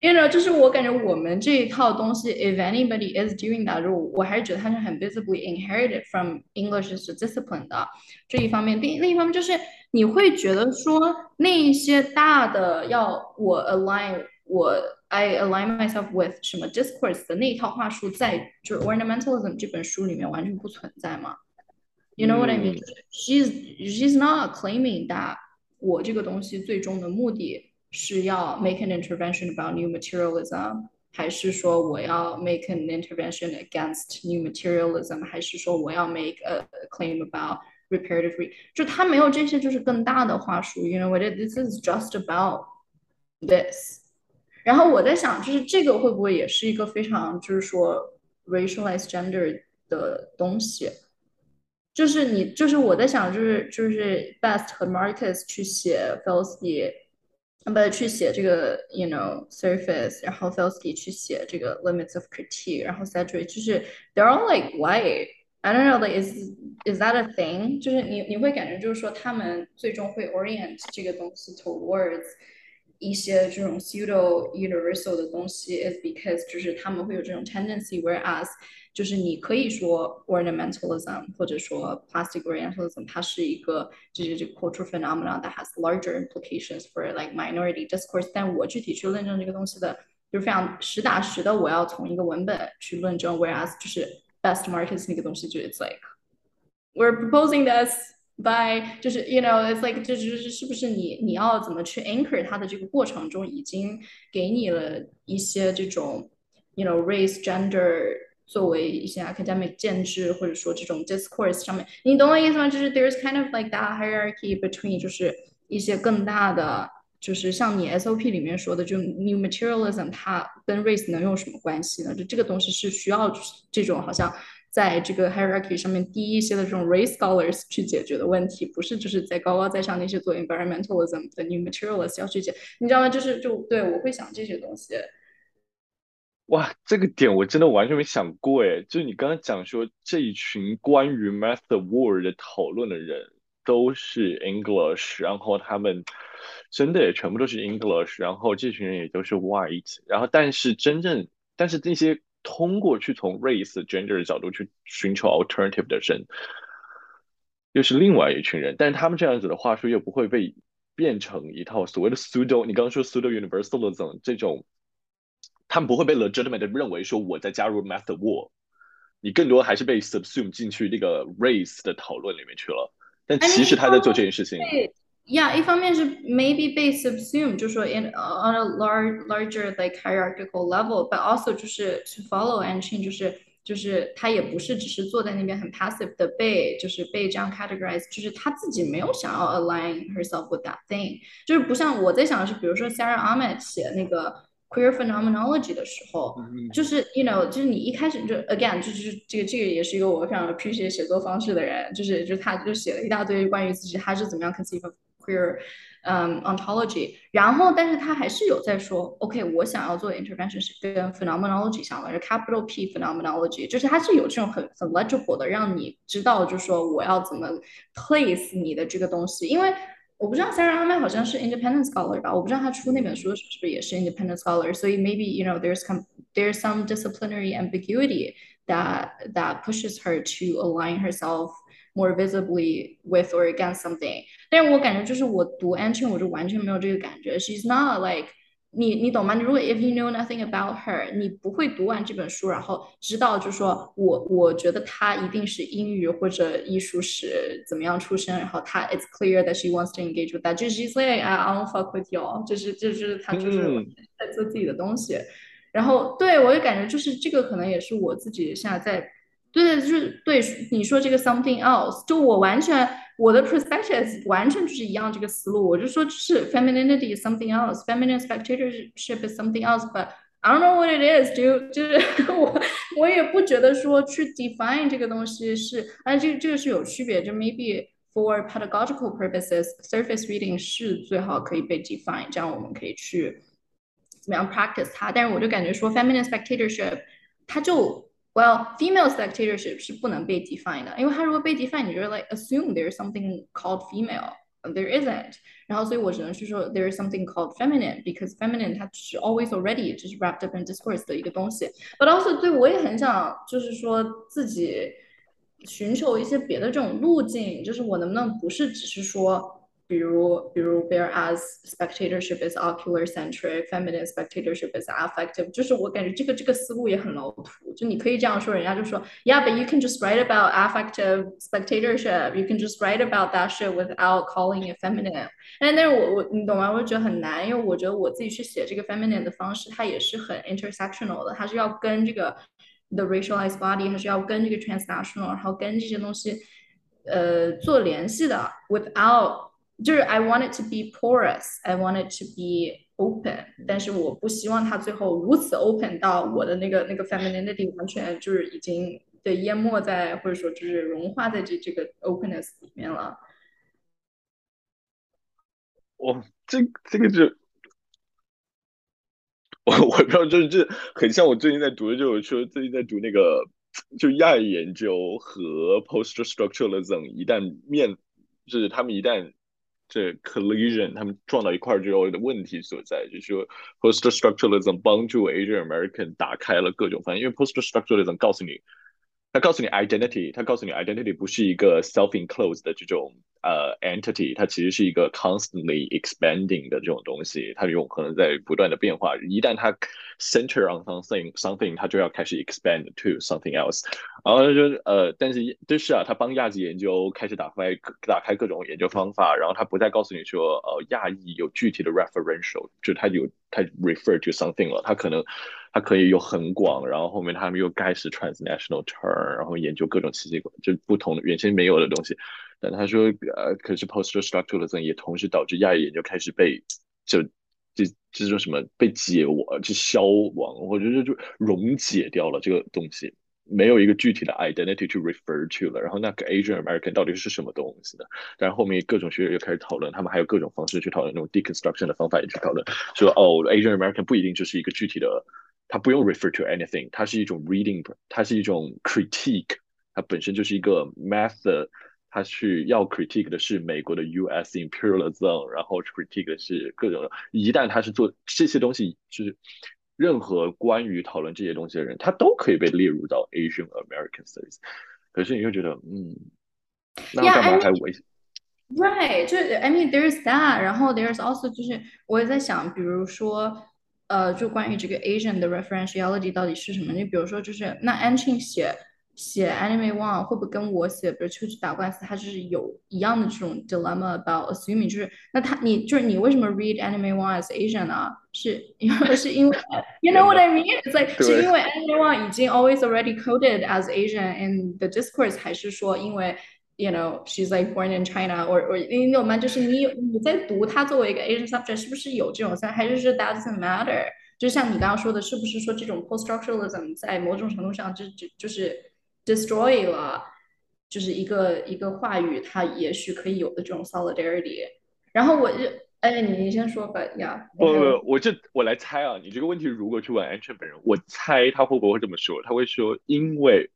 you <laughs> know，就是我感觉我们这一套东西，if anybody is doing that，就我还是觉得它是很 visibly inherited from English discipline 的这一方面。另另一方面就是你会觉得说那一些大的要我 align 我 I align myself with 什么 discourse 的那一套话术，在就是 ornamentalism 这本书里面完全不存在吗？You know what I mean? She's she's not claiming that 我这个东西最终的目的是要 make an intervention about new materialism，还是说我要 make an intervention against new materialism，还是说我要 make a claim about reparative re，就他没有这些就是更大的话术，you know what this is just about this。 然后我在想，就是这个会不会也是一个非常就是说 racialized gender 的东西？就是你，就是我在想，就是就是 Best 和 Marcus 去写 Felsky，不去写这个 you know surface，然后 Felsky 去写这个 limits of critique，然后 Cedric 就是 they're all like white。I don't know, like is is that a thing？就是你你会感觉就是说他们最终会 orient 这个东西 towards 一些这种 pseudo universal 的东西，is because 就是他们会有这种 tendency，whereas 就是你可以说 ornamentalism 或者说 plastic orientalism，它是一个就是这个 cultural phenomenon that has larger implications for like minority discourse。但我具体去论证这个东西的，就是非常实打实的，我要从一个文本去论证。Whereas 就是 best markets 那个东西，就 it's like we're proposing this by 就是 you know it's like 就是是不是你你要怎么去 anchor 它的这个过程中已经给你了一些这种 you know race gender。作为一些 academic 建制，或者说这种 discourse 上面，你懂我意思吗？就是 there's kind of like that hierarchy between，就是一些更大的，就是像你 SOP 里面说的，就 new materialism，它跟 race 能有什么关系呢？就这个东西是需要这种好像 在这个 hierarchy 上面低一些的这种 race scholars 去解决的问题，不是就是在高高在上那些做 environmentalism 的 new materialist 要去解，你知道吗？就是就对我会想这些东西。哇，这个点我真的完全没想过诶，就你刚刚讲说这一群关于 Math the War 的讨论的人都是 English，然后他们真的也全部都是 English，然后这群人也都是 White，然后但是真正但是那些通过去从 Race Gender 的角度去寻求 Alternative 的人，又是另外一群人，但是他们这样子的话术又不会被变成一套所谓的 Pseudo，你刚刚说 Pseudo Universalism 这种。他们不会被 legitimate 认为说我在加入 math war，你更多还是被 subsume 进去那个 race 的讨论里面去了。但其实他在做这件事情。Yeah，一方面是 maybe 被 subsume，就说 in on a large larger like hierarchical level，but also 就是 to follow and change，就是就是他也不是只是坐在那边很 passive 的被就是被这样 categorize，就是他自己没有想要 align herself with that thing，就是不像我在想的是，比如说 Sarah Ahmed 写那个。queer phenomenology 的时候，就是 you know，就是你一开始就 again，就就是这个这个也是一个我非常 appreciate 写作方式的人，就是就他就写了一大堆关于自己他是怎么样 conceive of queer，嗯 ontology，然后但是他还是有在说，OK，我想要做 intervention 是跟 phenomenology 相关，是 capital P phenomenology，就是它是有这种很很 legible 的，让你知道就是说我要怎么 place 你的这个东西，因为。我不知道 Sarah Ahmed 好像是 independent scholar 吧，我不知道他出那本书的时候是不是也是 independent scholar，所以 maybe you know there's some there's some disciplinary ambiguity that that pushes her to align herself more visibly with or against something。但是我感觉就是我读 Anchen 我就完全没有这个感觉，she's not like 你你懂吗？你如果 if you know nothing about her，你不会读完这本书，然后知道就是说我我觉得她一定是英语或者艺术史怎么样出身，然后她 it's clear that she wants to engage with that，就是 she's like I don't fuck with you，就是就是她就是在做自己的东西。然后对我也感觉就是这个可能也是我自己现在在 对，就是对你说这个 something else，就我完全。我的 perspective 完全就是一样这个思路，我就说就是 femininity is something else, feminine spectatorship is something else, but I don't know what it is，就就是我我也不觉得说去 define <laughs> 这个东西是，哎，这个这个是有区别，就 maybe for pedagogical purposes surface reading 是最好可以被 define，这样我们可以去怎么样 practice 它，但是我就感觉说 feminine spectatorship 它就 Well, female spectatorship 是不能被 define 的，因为它如果被 define，你就 like assume there's something called female, there isn't。然后所以我只能是说 there is something called feminine because feminine 它是 always already 就是 wrapped up in discourse 的一个东西。But also 对我也很想就是说自己寻求一些别的这种路径，就是我能不能不是只是说 比如，比如，whereas spectatorship is ocular centric, feminine spectatorship is affective，就是我感觉这个这个思路也很老土。就你可以这样说，人家就说，Yeah, but you can just write about affective spectatorship. You can just write about that shit without calling it feminine. 但但是我我你懂吗？我觉得很难，因为我觉得我自己去写这个 feminine 的方式，它也是很 intersectional 的，它是要跟这个 the racialized body，它是要跟这个 transnational，然后跟这些东西呃做联系的，without 就是 I want it to be porous, I want it to be open，但是我不希望它最后如此 open 到我的那个那个 femininity 完全就是已经对淹没在或者说就是融化在这这个 openness 里面了。我这这个就我我不知道，就是这很像我最近在读的，就是说最近在读那个就亚裔研究和 post structuralism，一旦面就是他们一旦这 collision，他们撞到一块儿之后的问题所在，就是说 post structuralism 帮助 Asian American 打开了各种方向，因为 post structuralism 告诉你，他告诉你 identity，他告诉你 identity 不是一个 self enclosed 的这种。呃，entity 它其实是一个 constantly expanding 的这种东西，它有可能在不断的变化。一旦它 center on something something，它就要开始 expand to something else。然后就呃，但是就是啊，它帮亚裔研究开始打开打开各种研究方法，然后它不再告诉你说，呃，亚裔有具体的 referential，就它有它 refer to something 了，它可能它可以有很广，然后后面他们又开始 transnational turn，然后研究各种奇奇怪就不同的原先没有的东西。他说，呃，可是 post structuralism 也同时导致亚裔研究开始被就这这种什么被解亡、就消亡，或者就就溶解掉了这个东西，没有一个具体的 identity to refer to 了。然后那个 Asian American 到底是什么东西呢？但是后面各种学者又开始讨论，他们还有各种方式去讨论那种 deconstruction 的方法也去讨论，说哦，Asian American 不一定就是一个具体的，它不用 refer to anything，它是一种 reading，它是一种 critique，它本身就是一个 method。他去要 critique 的是美国的 U.S. imperialism，然后 critique 的是各种。一旦他是做这些东西，就是任何关于讨论这些东西的人，他都可以被列入到 Asian American Studies。可是你就觉得，嗯，那干嘛还危？Right，就是 I mean there's that，然后 there's also 就是我也在想，比如说，呃，就关于这个 Asian 的 referentiality 到底是什么？你比如说，就是那 Anqing 写。写 Anime One 会不会跟我写，比如出去打官司，他就是有一样的这种 dilemma about assuming，就是那他你就是你为什么 read Anime One as Asian 啊？是因为是因为 <laughs> <laughs> you know what I mean？It's like 是因为 Anime One 已经 always already coded as Asian in the discourse，还是说因为 you know she's like born in China，or or 你懂吗？就是你你在读它作为一个 Asian subject，是不是有这种在，还是是 doesn't matter？就像你刚刚说的，是不是说这种 post structuralism 在某种程度上就就就是 Destroy 了，就是一个一个话语，它也许可以有的这种 solidarity。然后我就，哎，你你先说吧，呀。不不，我这我来猜啊，你这个问题如果去问安全本人，我猜他会不会这么说？他会说，因为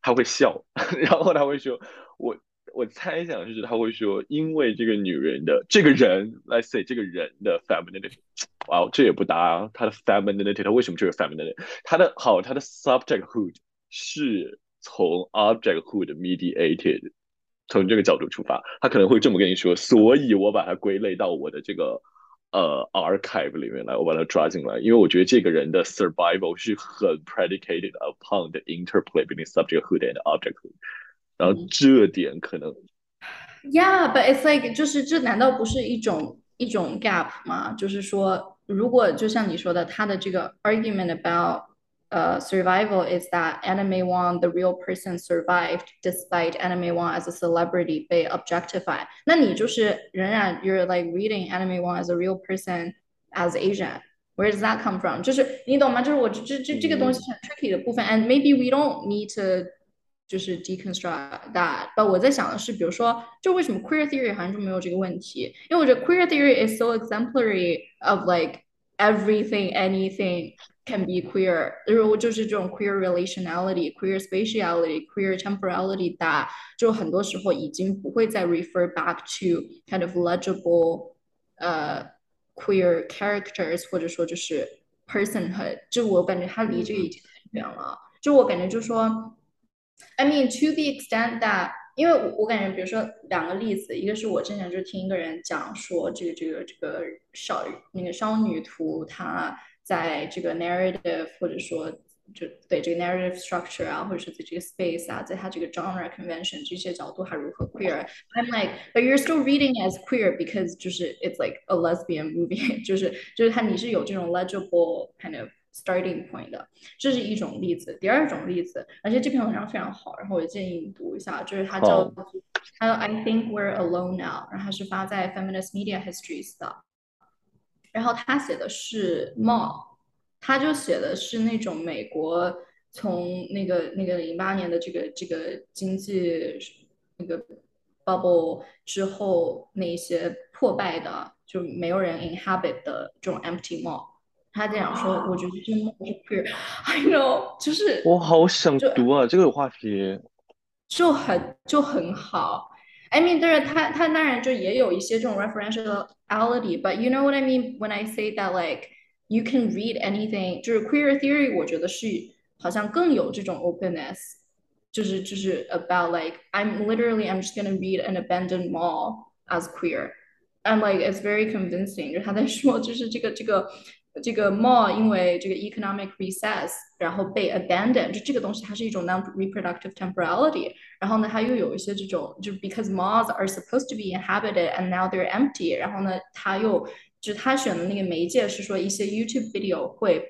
他会笑，<laughs> 然后他会说，我我猜想就是他会说，因为这个女人的这个人，let's say 这个人的 femininity，<tsk> 哇，这也不搭，他的 femininity，他为什么就是 femininity？他的好，他的 subjecthood 是。从 objecthood mediated，从这个角度出发，他可能会这么跟你说，所以我把它归类到我的这个呃 archive 里面来，我把它抓进来，因为我觉得这个人的 survival 是很 predicated upon the interplay between subjecthood and objecthood，然后这点可能，Yeah，but it's like 就是这难道不是一种一种 gap 吗？就是说，如果就像你说的，他的这个 argument about uh, survival is that Anime One, the real person, survived despite Anime One as a celebrity 被 objectified。那你就是仍然 you're like reading Anime One as a real person as Asian。Where does that come from？就是你懂吗？就是我这这这个东西很 tricky 的部分，and maybe we don't need to 就是 deconstruct that。但我在想的是，比如说，就为什么 queer theory 好像就没有这个问题？因为我觉得 queer theory is so exemplary of like everything, anything can be queer，如果就是这种 queer relationality、queer spatiality、queer temporality that 就很多时候已经不会再 refer back to kind of legible 呃 queer characters，或者说就是 personhood，就我感觉它离这个已经很远了。就我感觉就是说，I mean to the extent that 因为我我感觉，比如说两个例子，一个是我之前就听一个人讲说，这个这个这个少那个少女图，她在这个 narrative 或者说就对这个 narrative structure 啊，或者是在这个 space 啊，在它这个 genre convention 这些角度还如何 queer？I'm like, but you're still reading as queer because 就是 it's like a lesbian movie，就是就是它你是有这种 legible <laughs> kind of Starting point 的，这是一种例子。第二种例子，而且这篇文章非常好，然后我建议你读一下，就是它叫它 I think we're alone now，然后它是发在 Feminist Media Histories 的，然后他写的是 Mall。他就写的是那种美国从那个那个零八年的这个这个经济那个 bubble 之后那些破败的就没有人 inhabit 的这种 empty mall。他这样说，我觉得这 mall 是 queer，I know，就是我好想读啊，这个话题就很就很好。I mean，对他他当然就也有一些这种 referentiality，but you know what I mean when I say that like you can read anything，就是 queer theory，我觉得是好像更有这种 openness，就是就是 about like I'm literally I'm just gonna read an abandoned mall as queer。I'm like it's very convincing，就是他在说就是这个这个 这个 mall 因为这个 economic recess，然后被 abandoned，就这个东西它是一种 non-reproductive temporality。然后呢，它又有一些这种，就 because malls are supposed to be inhabited and now they're empty。然后呢，它又就他选的那个媒介是说一些 YouTube video 会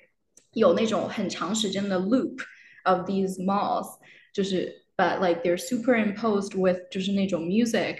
有那种很长时间的 loop of these malls，就是 but like they're superimposed with 就是那种 music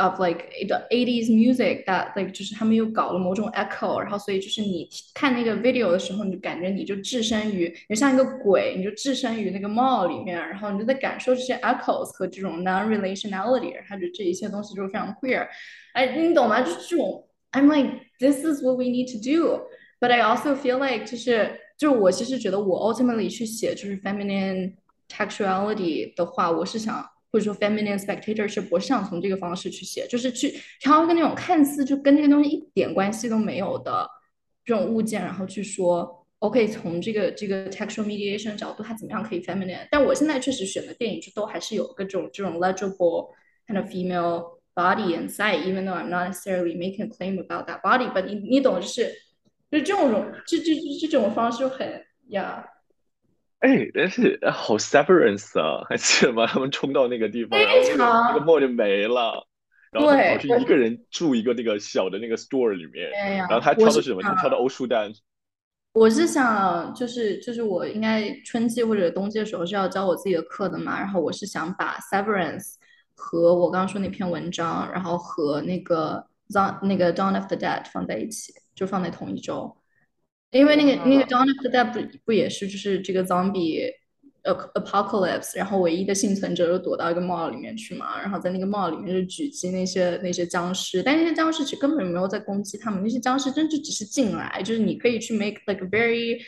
of like the 80s music that like 就是他们又搞了某种 echo，然后所以就是你看那个 video 的时候，你就感觉你就置身于，你就像一个鬼，你就置身于那个 mall 里面，然后你就在感受这些 echoes 和这种 non-relationality，然后就这一切东西就非常 queer，哎，你懂吗？就是这种。I'm like this is what we need to do. But I also feel like 就是就是我其实觉得我 ultimately 去写就是 feminine textuality 的话，我是想 或者说 feminine spectatorship，我是想从这个方式去写，就是去挑一个那种看似就跟这个东西一点关系都没有的这种物件，然后去说 OK，从这个这个 textual mediation 角度，它怎么样可以 feminine？但我现在确实选的电影就都还是有个这种这种 legible kind of female。body and sight, even though I'm not necessarily making a claim about that body. But 你你懂，就是就这种这这这这种方式很呀。哎，但是好 severance 啊，<laughs> 还记得吗？他们冲到那个地方，非后那个 mall 就没了，然后他跑去一个人住一个那个小的那个 store 里面，然后他挑的是什么？他挑的欧舒丹。我是想，就是就是我应该春季或者冬季的时候是要教我自己的课的嘛，然后我是想把 severance。和我刚刚说那篇文章，然后和那个 Dawn 那个 Dawn of the Dead 放在一起，就放在同一周，因为那个那个 Dawn of the Dead 不不也是就是这个 zombie apocalypse，然后唯一的幸存者就躲到一个 mall 里面去嘛，然后在那个 mall 里面就狙击那些那些僵尸，但那些僵尸其实根本没有在攻击他们，那些僵尸真就只是进来，就是你可以去 make like very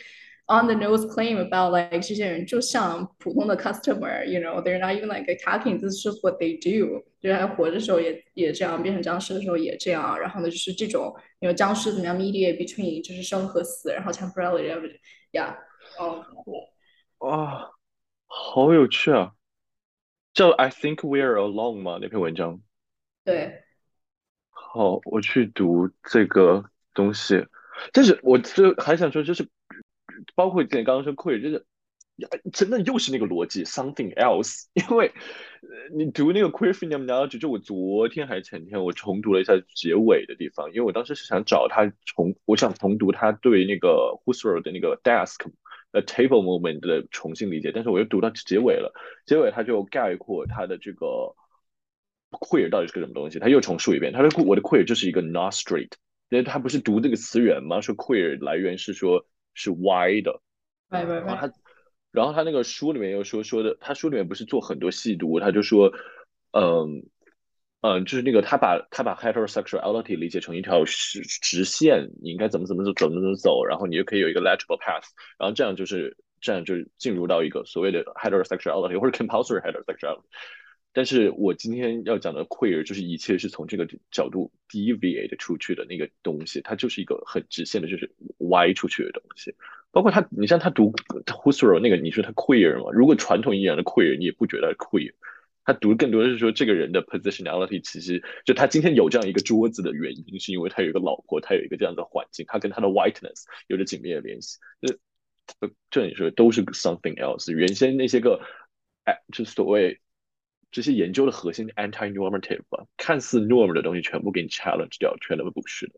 on the nose claim about like 这些人就像普通的 customer，you know，they're not even like attacking，this is just what they do。就是还活着的时候也也这样，变成僵尸的时候也这样。然后呢，就是这种，因为僵尸怎么样 mediate between 就是生和死，然后 temporarily，yeah，哦，哇，好有趣啊！叫 I think we are alone 吗？那篇文章？对。好，我去读这个东西。但是我就还想说，就是。包括你刚刚说 queer，就是真的又是那个逻辑，something else。因为你读那个 queer phenomenology，就我昨天还是前天，我重读了一下结尾的地方，因为我当时是想找他重，我想重读他对那个 Husserl 的那个 desk a table moment 的重新理解，但是我又读到结尾了，结尾他就概括他的这个 queer 到底是个什么东西，他又重述一遍，他说我的 queer 就是一个 not straight，因为他不是读这个词源吗？说 queer 来源是说。是歪的，然后他，然后他那个书里面又说说的，他书里面不是做很多细读，他就说，嗯嗯，就是那个他把他把 heterosexuality 理解成一条直直线，你应该怎么怎么走怎么怎么走，然后你就可以有一个 legible path，然后这样就是这样就进入到一个所谓的 heterosexuality 或者 compulsory heterosexuality。但是我今天要讲的 queer 就是一切是从这个角度 deviate 出去的那个东西，它就是一个很直线的，就是歪出去的东西。包括他，你像他读 Husserl 那个，你说他 queer 吗？如果传统意义上的 queer，你也不觉得 queer，他读更多的是说这个人的 positionality，其实就他今天有这样一个桌子的原因，是因为他有一个老婆，他有一个这样的环境，他跟他的 whiteness 有着紧密的联系。就这你说都是 something else。原先那些个哎，就所谓这些研究的核心 anti-normative 吧，看似 norm 的东西全部给你 challenge 掉，全都不是的。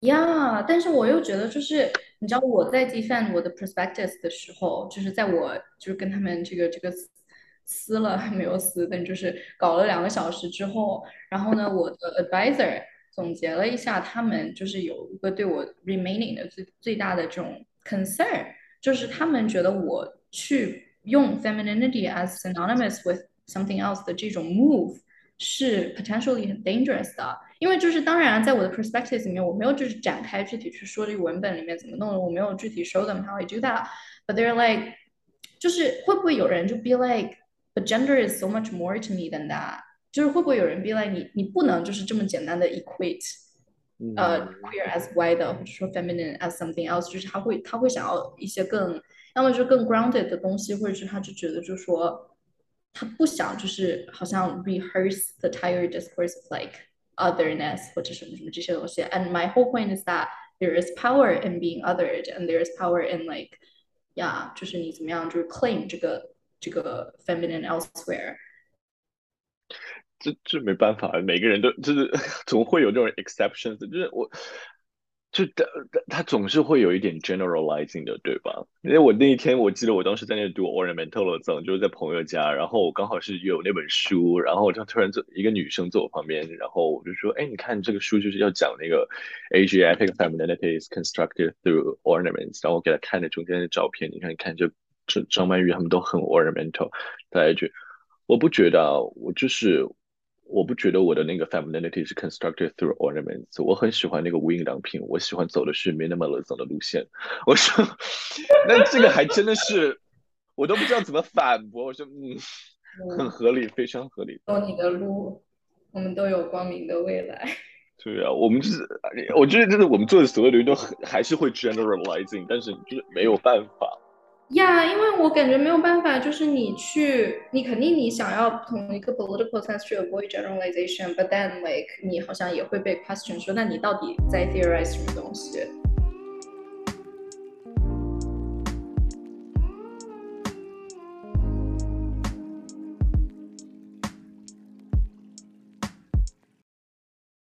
呀，但是我又觉得，就是你知道我在 defend 我的 perspectives 的时候，就是在我就是跟他们这个这个。撕了没有撕，但就是搞了两个小时之后，然后呢，我的 advisor 总结了一下，他们就是有一个对我 remaining 的最最大的这种 concern，就是他们觉得我去用 femininity as synonymous with something else 的这种 move 是 potentially 很 dangerous 的，因为就是当然在我的 perspectives 里面，我没有就是展开具体去说这个文本里面怎么弄的，我没有具体 show them how I do that，but they're like，就是会不会有人就 be like But gender is so much more to me than that。就是会不会有人 be like 你，你不能就是这么简单的 equate，呃，queer as white 或者说 feminine as something else，就是他会他会想要一些更，要么就是更 grounded 的东西，或者是他就觉得就是说 他不想就是好像 rehearse the entire discourse of like otherness 或者什么什么这些东西。And my whole point is that there is power in being othered and there is power in like yeah，就是你怎么样就是 claim 这个。这个 feminine elsewhere，这这没办法，每个人都就是总会有这种 <laughs> exceptions，就是我 就他他总是会有一点 generalizing 的，对吧？因为我那一天我记得我当时在那读 ornamental 的字，就是在朋友家，然后我刚好是有那本书，然后我就突然坐一个女生坐我旁边，然后我就说，哎，你看这个书就是要讲那个 Asiatic femininity is constructed through ornaments，然后我给她看那中间的照片，你看，你看就。张张曼玉他们都很 ornamental，大家就我不觉得，我就是我不觉得我的那个 femininity 是 constructed through ornaments。我很喜欢那个无印良品，我喜欢走的是 minimalism 的路线。我说，那这个还真的是我都不知道怎么反驳。我说，嗯，很合理，非常合理。走你的路，我们都有光明的未来。对啊，我们就是，我觉得真的我们做的所有的东西都很还是会 generalizing，但是就是没有办法。呀，因为我感觉没有办法，就是你去，你肯定你想要从一个 political sense 去 avoid generalization，but then like 你好像也会被 question 说，那你到底在 theorize 什么东西？